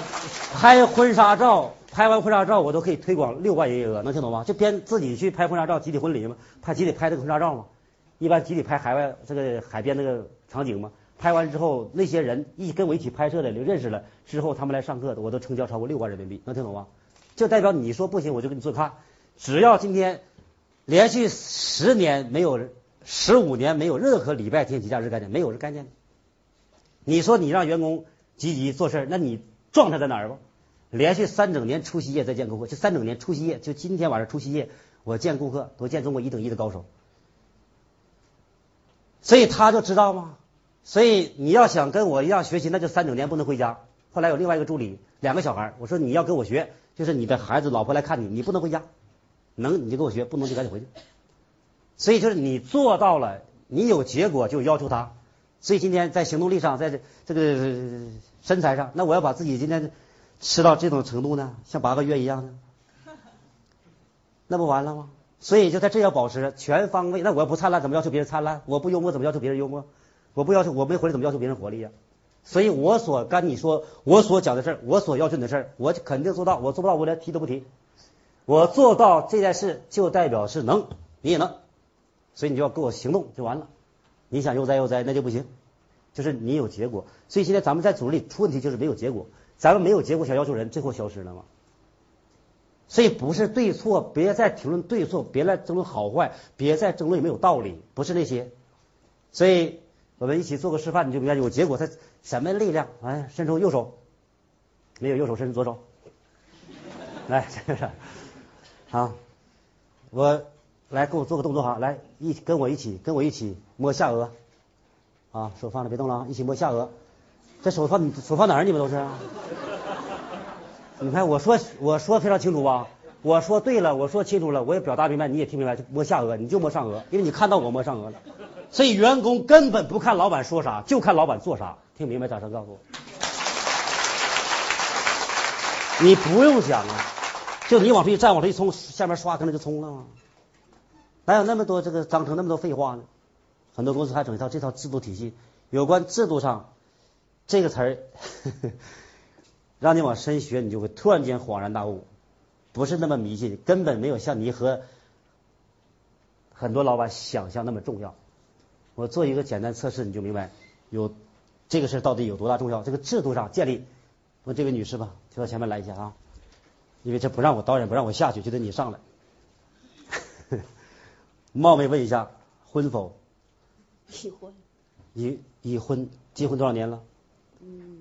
拍婚纱照。拍完婚纱照，我都可以推广六万营业额，能听懂吗？就边自己去拍婚纱照，集体婚礼嘛，拍集体拍这个婚纱照嘛。一般集体拍海外这个海边那个场景嘛。拍完之后，那些人一跟我一起拍摄的，就认识了。之后他们来上课的，我都成交超过六万人民币，能听懂吗？就代表你说不行，我就给你做看。只要今天连续十年没有、十五年没有任何礼拜天节假日概念，没有这概念。你说你让员工积极做事，那你状态在哪儿吧？连续三整年除夕夜在见顾客，就三整年除夕夜，就今天晚上除夕夜，我见顾客，我见中国一等一的高手，所以他就知道吗？所以你要想跟我一样学习，那就三整年不能回家。后来有另外一个助理，两个小孩，我说你要跟我学，就是你的孩子、老婆来看你，你不能回家，能你就跟我学，不能就赶紧回去。所以就是你做到了，你有结果就要求他。所以今天在行动力上，在这这个身材上，那我要把自己今天。吃到这种程度呢，像八个月一样呢，那不完了吗？所以就在这要保持全方位。那我要不灿烂，怎么要求别人灿烂？我不幽默，怎么要求别人幽默？我不要求我没活力，怎么要求别人活力呀？所以我所跟你说，我所讲的事儿，我所要求你的事儿，我肯定做到。我做不到，我连提都不提。我做到这件事，就代表是能，你也能。所以你就要给我行动就完了。你想悠哉悠哉，那就不行。就是你有结果。所以现在咱们在组织里出问题，就是没有结果。咱们没有结果想要求人，最后消失了吗？所以不是对错，别再评论对错，别来争论好坏，别再争论有没有道理，不是那些。所以我们一起做个示范，你就明白有结果，它什么力量？哎，伸出右手，没有右手，伸出左手。来，好，我来跟我做个动作哈，来一跟我一起，跟我一起摸下颚，啊，手放着别动了啊，一起摸下颚。这手放手放哪儿？你们都是？你看我说我说非常清楚吧？我说对了，我说清楚了，我也表达明白，你也听明白，摸下颚，你就摸上颚，因为你看到我摸上颚了。所以员工根本不看老板说啥，就看老板做啥。听明白？掌声告诉我。你不用讲啊，就你往这一站，往这一冲，下面唰可能就冲了吗？哪有那么多这个章程那么多废话呢？很多公司还整一套这套制度体系，有关制度上。这个词儿，让你往深学，你就会突然间恍然大悟，不是那么迷信，根本没有像你和很多老板想象那么重要。我做一个简单测试，你就明白有这个事到底有多大重要。这个制度上建立，问这位女士吧，就到前面来一下啊，因为这不让我导演不让我下去，就得你上来。冒昧问一下，婚否？已婚。已已婚，结婚多少年了？嗯，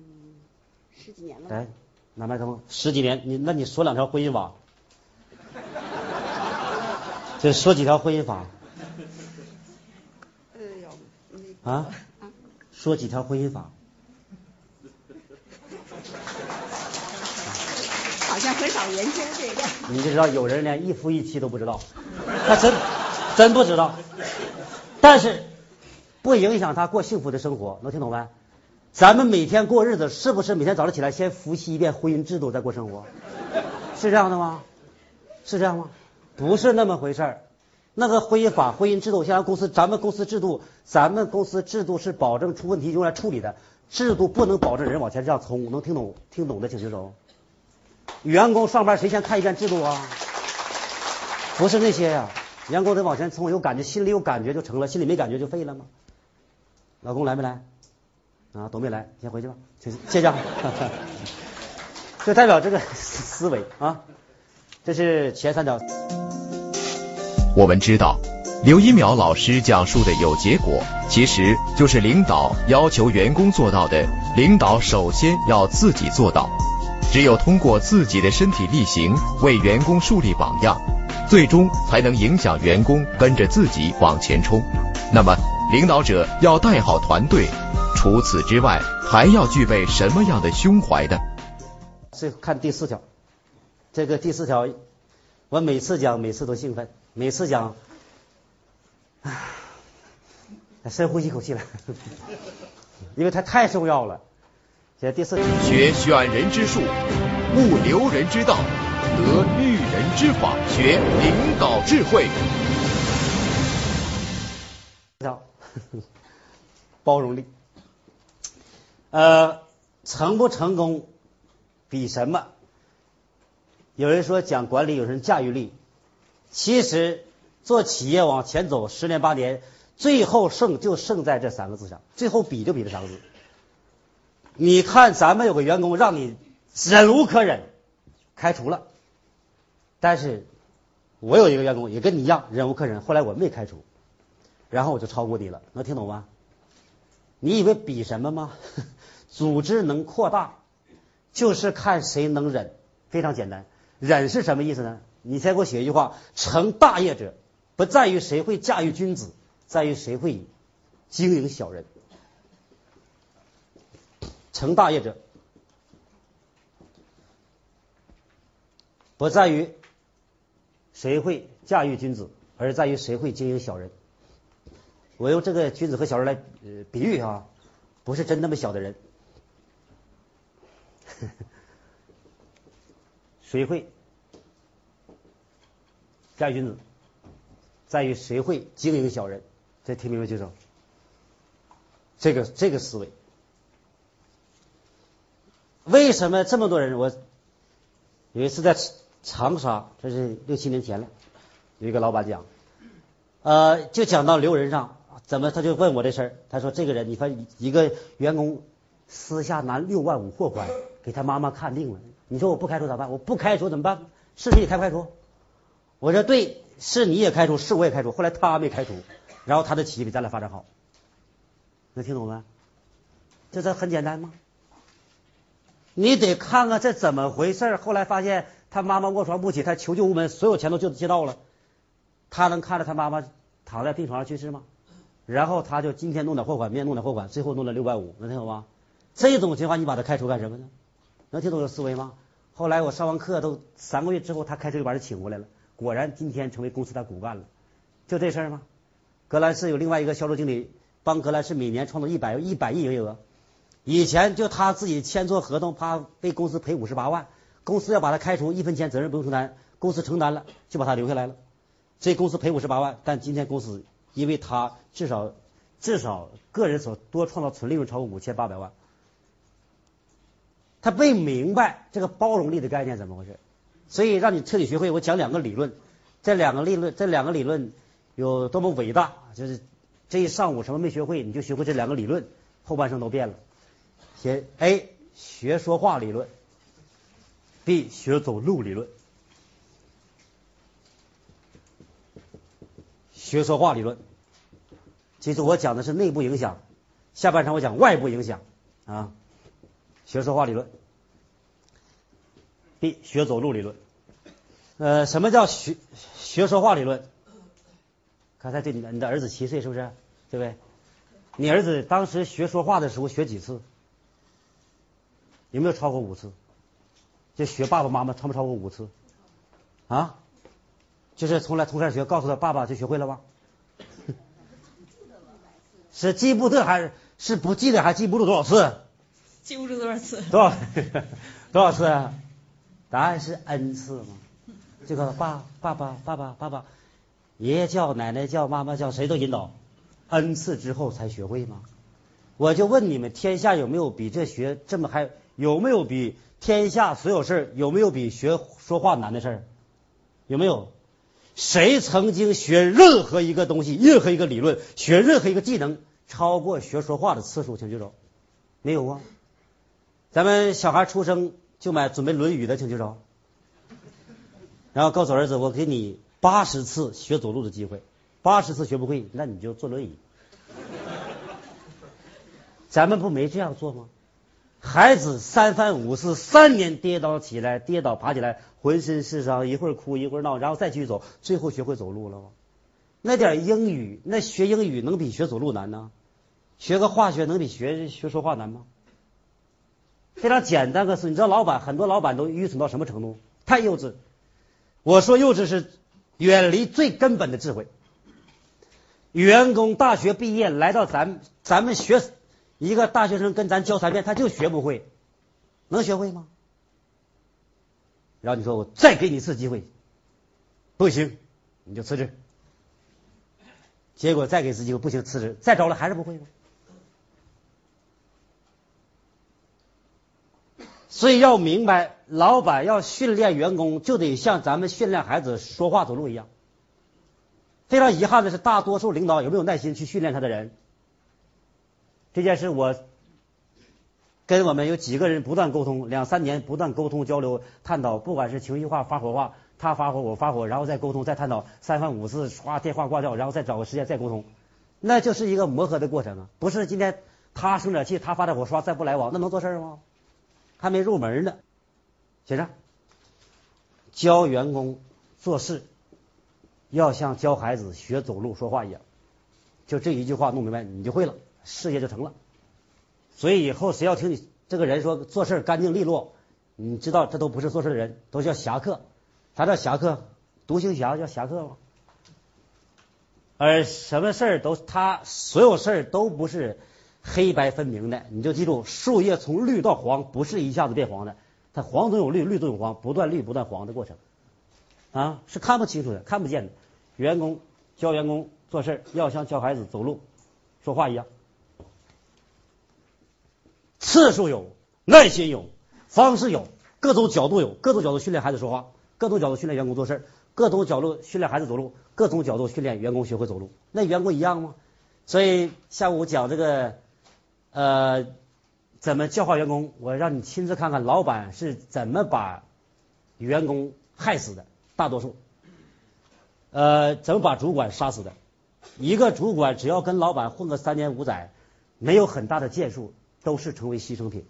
十几年了吧。来，拿麦克风，十几年，你那你说两条婚姻法，就说几条婚姻法哎呦，啊，说几条婚姻法。好像很少研究这个。你就知道有人连一夫一妻都不知道，他真真不知道，但是不影响他过幸福的生活，能听懂没？咱们每天过日子，是不是每天早上起来先复习一遍婚姻制度再过生活？是这样的吗？是这样吗？不是那么回事儿。那个婚姻法、婚姻制度，像公司，咱们公司制度，咱们公司制度是保证出问题用来处理的，制度不能保证人往前这样冲。能听懂？听懂的请举手。员工上班谁先看一遍制度啊？不是那些呀、员工得往前冲，有感觉，心里有感觉就成了，心里没感觉就废了吗？老公来没来？啊，都没来，先回去吧，谢谢谢谢啊。就代表这个思思维啊，这是前三条。我们知道，刘一淼老师讲述的有结果，其实就是领导要求员工做到的，领导首先要自己做到。只有通过自己的身体力行，为员工树立榜样，最终才能影响员工跟着自己往前冲。那么，领导者要带好团队，除此之外，还要具备什么样的胸怀呢？最后看第四条，这个第四条，我每次讲每次都兴奋，每次讲，唉，深呼吸一口气来，因为它太重要了。写第四条，学选人之术，悟留人之道，得育人之法，学领导智慧。条，包容力。呃，成不成功比什么？有人说讲管理，有人驾驭力。其实做企业往前走十年八年，最后胜就胜在这三个字上，最后比就比这三个字。你看，咱们有个员工让你忍无可忍，开除了。但是我有一个员工也跟你一样忍无可忍，后来我没开除，然后我就超过你了，能听懂吗？你以为比什么吗？组织能扩大，就是看谁能忍，非常简单。忍是什么意思呢？你先给我写一句话：成大业者，不在于谁会驾驭君子，在于谁会经营小人。成大业者，不在于谁会驾驭君子，而在于谁会经营小人。我用这个君子和小人来呃比喻啊，不是真那么小的人。谁会驾驭君子，在于谁会经营小人。这听明白举手。这个这个思维，为什么这么多人？我有一次在长沙，这是六七年前了，有一个老板讲，呃，就讲到留人上，怎么他就问我这事儿，他说这个人，你看一个员工私下拿六万五货款给他妈妈看病了，你说我不开除咋办？我不开除怎么办？是你也开不开除？我说对，是你也开除，是我也开除。后来他没开除，然后他的企业比咱俩发展好，能听懂没？这这很简单吗？你得看看这怎么回事后来发现他妈妈卧床不起，他求救无门，所有钱都就借到了，他能看着他妈妈躺在病床上去世吗？然后他就今天弄点货款，明天弄点货款，最后弄了六百五，能听懂吗？这种情况你把他开除干什么呢？能听懂这思维吗？后来我上完课都三个月之后，他开车就把人请过来了，果然今天成为公司的骨干了，就这事儿吗？格兰仕有另外一个销售经理，帮格兰仕每年创造一百一百亿营业额。以前就他自己签错合同，怕被公司赔五十八万，公司要把他开除，一分钱责任不用承担，公司承担了，就把他留下来了。所以公司赔五十八万，但今天公司因为他至少至少个人所多创造纯利润超过五千八百万，他没明白这个包容力的概念怎么回事，所以让你彻底学会。我讲两个理论，这两个理论这两个理论有多么伟大，就是这一上午什么没学会，你就学会这两个理论，后半生都变了。先 A 学说话理论，B 学走路理论。学说话理论，其实我讲的是内部影响，下半场我讲外部影响啊。学说话理论，B 学走路理论。呃，什么叫学学说话理论？刚才对你的你的儿子七岁是不是？对不对？你儿子当时学说话的时候学几次？有没有超过五次？就学爸爸妈妈超不超过五次？啊？就是从来从这儿学，告诉他爸爸就学会了吗？是记不得还是是不记得还记不住多少次？记不住多少次？多少 多少次啊？答案是 n 次嘛？这个爸爸爸爸爸爸爸，爷爷叫奶奶叫妈妈叫谁都引导 n 次之后才学会吗？我就问你们，天下有没有比这学这么还有没有比天下所有事儿有没有比学说话难的事儿？有没有？谁曾经学任何一个东西，任何一个理论，学任何一个技能，超过学说话的次数？请举手。没有啊。咱们小孩出生就买准备《论语》的，请举手。然后告诉儿子，我给你八十次学走路的机会，八十次学不会，那你就坐轮椅。咱们不没这样做吗？孩子三番五次，三年跌倒起来，跌倒爬起来，浑身是伤，一会儿哭一会儿闹，然后再继续走，最后学会走路了吗？那点英语，那学英语能比学走路难呢？学个化学能比学学说话难吗？非常简单个事，你知道老板很多老板都愚蠢到什么程度？太幼稚。我说幼稚是远离最根本的智慧。员工大学毕业来到咱咱们学。一个大学生跟咱教三遍，他就学不会，能学会吗？然后你说我再给你一次机会，不行，你就辞职。结果再给一次机会不行，辞职，再招了还是不会吗？所以要明白，老板要训练员工，就得像咱们训练孩子说话走路一样。非常遗憾的是，大多数领导有没有耐心去训练他的人？这件事我跟我们有几个人不断沟通，两三年不断沟通交流探讨，不管是情绪化发火化，他发火我发火，然后再沟通再探讨，三番五次刷电话挂掉，然后再找个时间再沟通，那就是一个磨合的过程啊！不是今天他生点气，他发点火刷再不来往，那能做事吗？还没入门呢。写上，教员工做事要像教孩子学走路说话一样，就这一句话弄明白，你就会了。事业就成了，所以以后谁要听你这个人说做事干净利落，你知道这都不是做事的人，都叫侠客。啥叫侠客？独行侠叫侠客吗？而什么事儿都他所有事儿都不是黑白分明的，你就记住，树叶从绿到黄不是一下子变黄的，它黄总有绿，绿总有黄，不断绿不断黄的过程啊，是看不清楚的，看不见的。员工教员工做事要像教孩子走路说话一样。次数有，耐心有，方式有，各种角度有，各种角度训练孩子说话，各种角度训练员工做事，各种角度训练孩子走路，各种角度训练员工学会走路。那员工一样吗？所以下午讲这个呃怎么教化员工，我让你亲自看看老板是怎么把员工害死的，大多数呃怎么把主管杀死的。一个主管只要跟老板混个三年五载，没有很大的建树。都是成为牺牲品，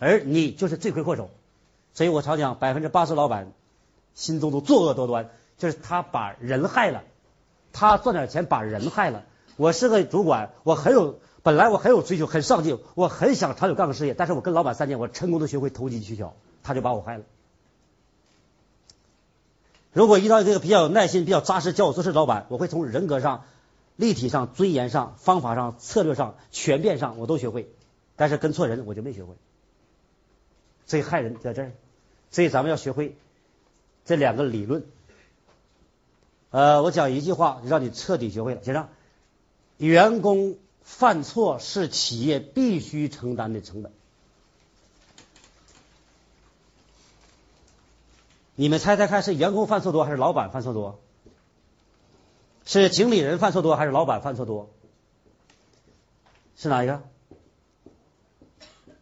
而你就是罪魁祸首。所以我常讲，百分之八十老板心中都作恶多端，就是他把人害了，他赚点钱把人害了。我是个主管，我很有本来我很有追求，很上进，我很想长久干个事业，但是我跟老板三年，我成功的学会投机取巧，他就把我害了。如果遇到一个比较有耐心、比较扎实教我做事的老板，我会从人格上、立体上、尊严上、方法上、策略上、全变上，我都学会。但是跟错人我就没学会，所以害人在这儿，所以咱们要学会这两个理论。呃，我讲一句话，让你彻底学会了。写上：员工犯错是企业必须承担的成本。你们猜猜看，是员工犯错多还是老板犯错多？是经理人犯错多还是老板犯错多？是哪一个？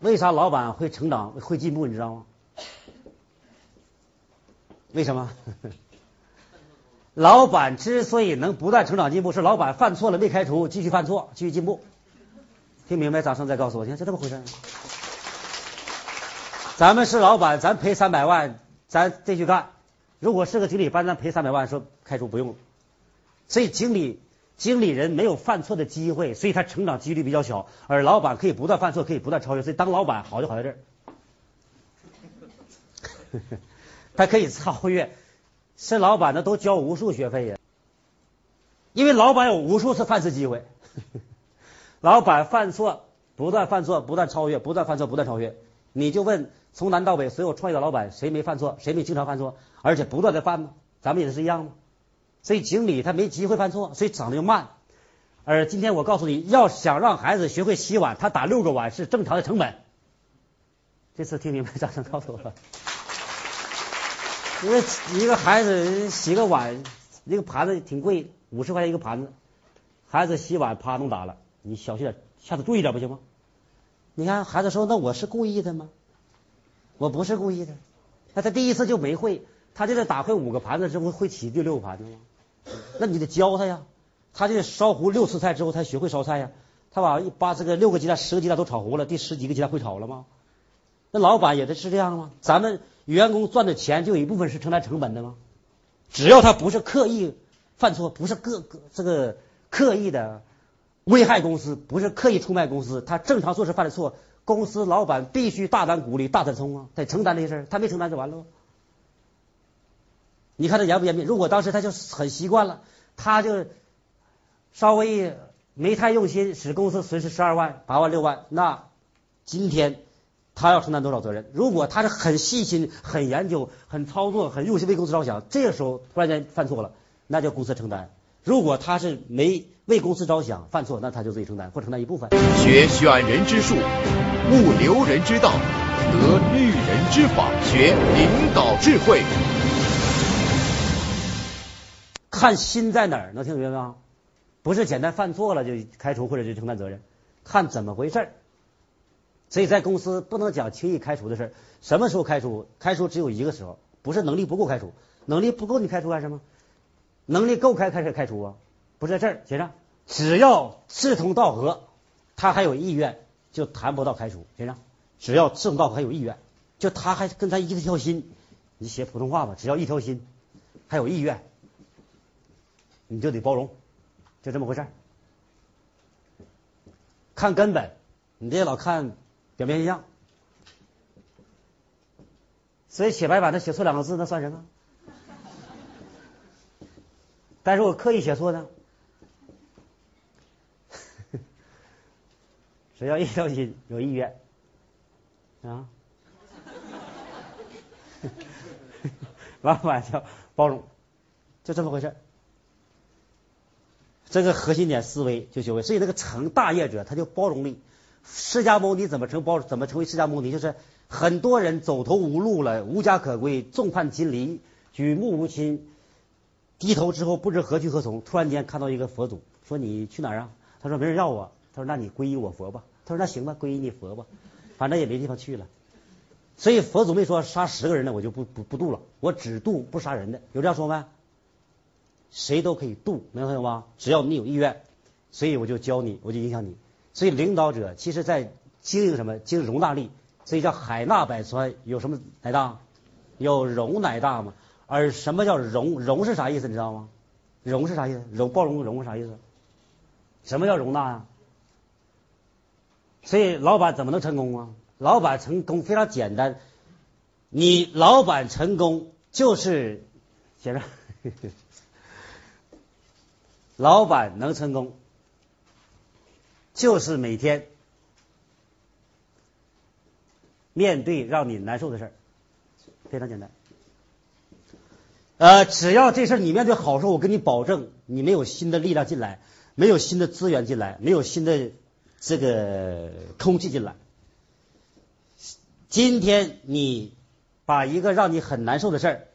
为啥老板会成长会进步？你知道吗？为什么？老板之所以能不断成长进步，是老板犯错了没开除，继续犯错，继续进步。听明白？掌声再告诉我，听，就这么回事。咱们是老板，咱赔三百万，咱继续干。如果是个经理，班咱赔三百万，说开除不用了。所以经理经理人没有犯错的机会，所以他成长几率比较小。而老板可以不断犯错，可以不断超越。所以当老板好就好在这儿，他可以超越。是老板的都交无数学费呀，因为老板有无数次犯错机会。老板犯错，不断犯错，不断超越，不断犯错，不断超越。你就问从南到北所有创业的老板，谁没犯错？谁没经常犯错？而且不断的犯吗？咱们也是一样吗？所以经理他没机会犯错，所以长得又慢。而今天我告诉你要想让孩子学会洗碗，他打六个碗是正常的成本。这次听明白，掌声告诉我。因为一个孩子洗个碗，一个盘子挺贵，五十块钱一个盘子，孩子洗碗啪弄打了，你小心点，下次注意点不行吗？你看孩子说：“那我是故意的吗？”我不是故意的，那他第一次就没会，他就得打会五个盘子之后会洗第六个盘子吗？那你得教他呀，他就得烧糊六次菜之后才学会烧菜呀。他把把这个六个鸡蛋、十个鸡蛋都炒糊了，第十几个鸡蛋会炒了吗？那老板也得是这样吗？咱们。员工赚的钱就有一部分是承担成本的吗？只要他不是刻意犯错，不是个个这个刻意的危害公司，不是刻意出卖公司，他正常做事犯的错，公司老板必须大胆鼓励、大胆冲啊，得承担这些事。他没承担就完了。你看他严不严密？如果当时他就很习惯了，他就稍微没太用心，使公司损失十二万、八万、六万，那今天。他要承担多少责任？如果他是很细心、很研究、很操作、很用心为公司着想，这个时候突然间犯错了，那叫公司承担。如果他是没为公司着想犯错，那他就自己承担或承担一部分。学选人之术，悟留人之道，得育人之法，学领导智慧。看心在哪儿？能听明白吗？不是简单犯错了就开除或者就承担责任，看怎么回事儿。所以在公司不能讲轻易开除的事儿。什么时候开除？开除只有一个时候，不是能力不够开除，能力不够你开除干什么？能力够开开始开除啊？不是在这儿写上，只要志同道合，他还有意愿，就谈不到开除。写上，只要志同道合还有意愿，就他还跟他一条心，你写普通话吧，只要一条心，还有意愿，你就得包容，就这么回事儿。看根本，你别老看。表面一样，所以写白板他写错两个字，那算什么？但是我刻意写错呢，只要一条心，有意愿？啊，老板叫包容，就这么回事这个核心点思维就学会，所以那个成大业者，他就包容力。释迦牟尼怎么成包？怎么成为释迦牟尼？就是很多人走投无路了，无家可归，众叛亲离，举目无亲，低头之后不知何去何从。突然间看到一个佛祖，说你去哪儿啊？他说没人要我。他说那你皈依我佛吧。他说那行吧，皈依你佛吧，反正也没地方去了。所以佛祖没说杀十个人的我就不不不渡了，我只渡不杀人的。有这样说吗？谁都可以渡，明白吗？只要你有意愿，所以我就教你，我就影响你。所以领导者其实在经营什么？经营容纳力。所以叫海纳百川，有什么乃大？有容乃大嘛。而什么叫容？容是啥意思？你知道吗？容是啥意思？容包容容是啥意思？什么叫容纳呀？所以老板怎么能成功啊？老板成功非常简单，你老板成功就是写着，老板能成功。就是每天面对让你难受的事儿，非常简单。呃，只要这事儿你面对好受，我跟你保证，你没有新的力量进来，没有新的资源进来，没有新的这个空气进来。今天你把一个让你很难受的事儿，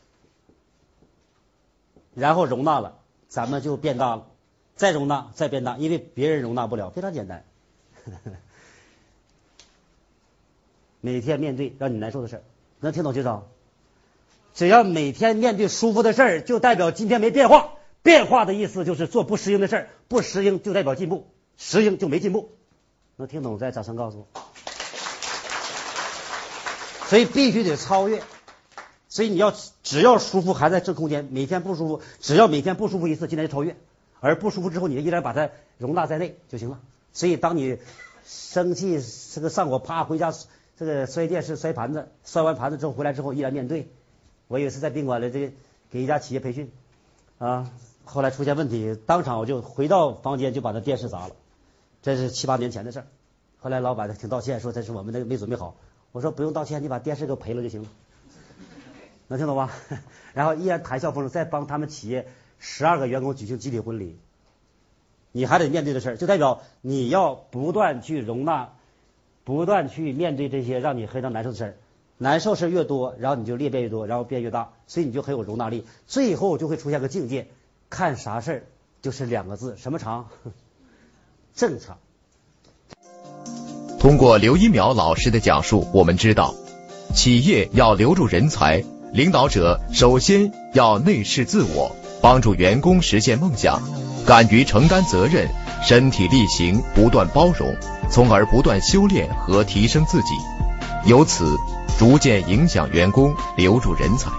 然后容纳了，咱们就变大了。再容纳，再变大，因为别人容纳不了，非常简单。每天面对让你难受的事儿，能听懂介绍？只要每天面对舒服的事儿，就代表今天没变化。变化的意思就是做不适应的事儿，不适应就代表进步，适应就没进步。能听懂再掌声告诉我。所以必须得超越。所以你要只要舒服还在这空间，每天不舒服，只要每天不舒服一次，今天就超越，而不舒服之后，你就依然把它容纳在内就行了。所以当你生气这个上火，啪回家这个摔电视、摔盘子，摔完盘子之后回来之后依然面对。我有一次在宾馆里这个给一家企业培训啊，后来出现问题，当场我就回到房间就把那电视砸了，这是七八年前的事儿。后来老板挺道歉，说这是我们那个没准备好。我说不用道歉，你把电视给赔了就行了，能听懂吗？然后依然谈笑风生，再帮他们企业十二个员工举行集体婚礼。你还得面对的事儿，就代表你要不断去容纳，不断去面对这些让你非常难受的事儿。难受事越多，然后你就裂变越多，然后变越大，所以你就很有容纳力。最后就会出现个境界，看啥事儿就是两个字，什么常？正常。通过刘一苗老师的讲述，我们知道，企业要留住人才，领导者首先要内视自我，帮助员工实现梦想，敢于承担责任，身体力行，不断包容，从而不断修炼和提升自己，由此。逐渐影响员工留住人才。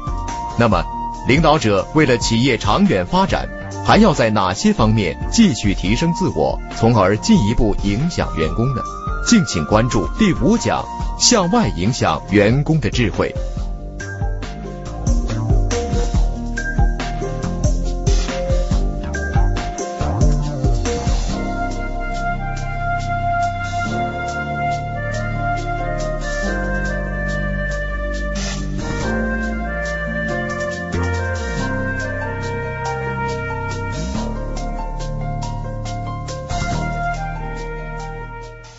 那么，领导者为了企业长远发展，还要在哪些方面继续提升自我，从而进一步影响员工呢？敬请关注第五讲：向外影响员工的智慧。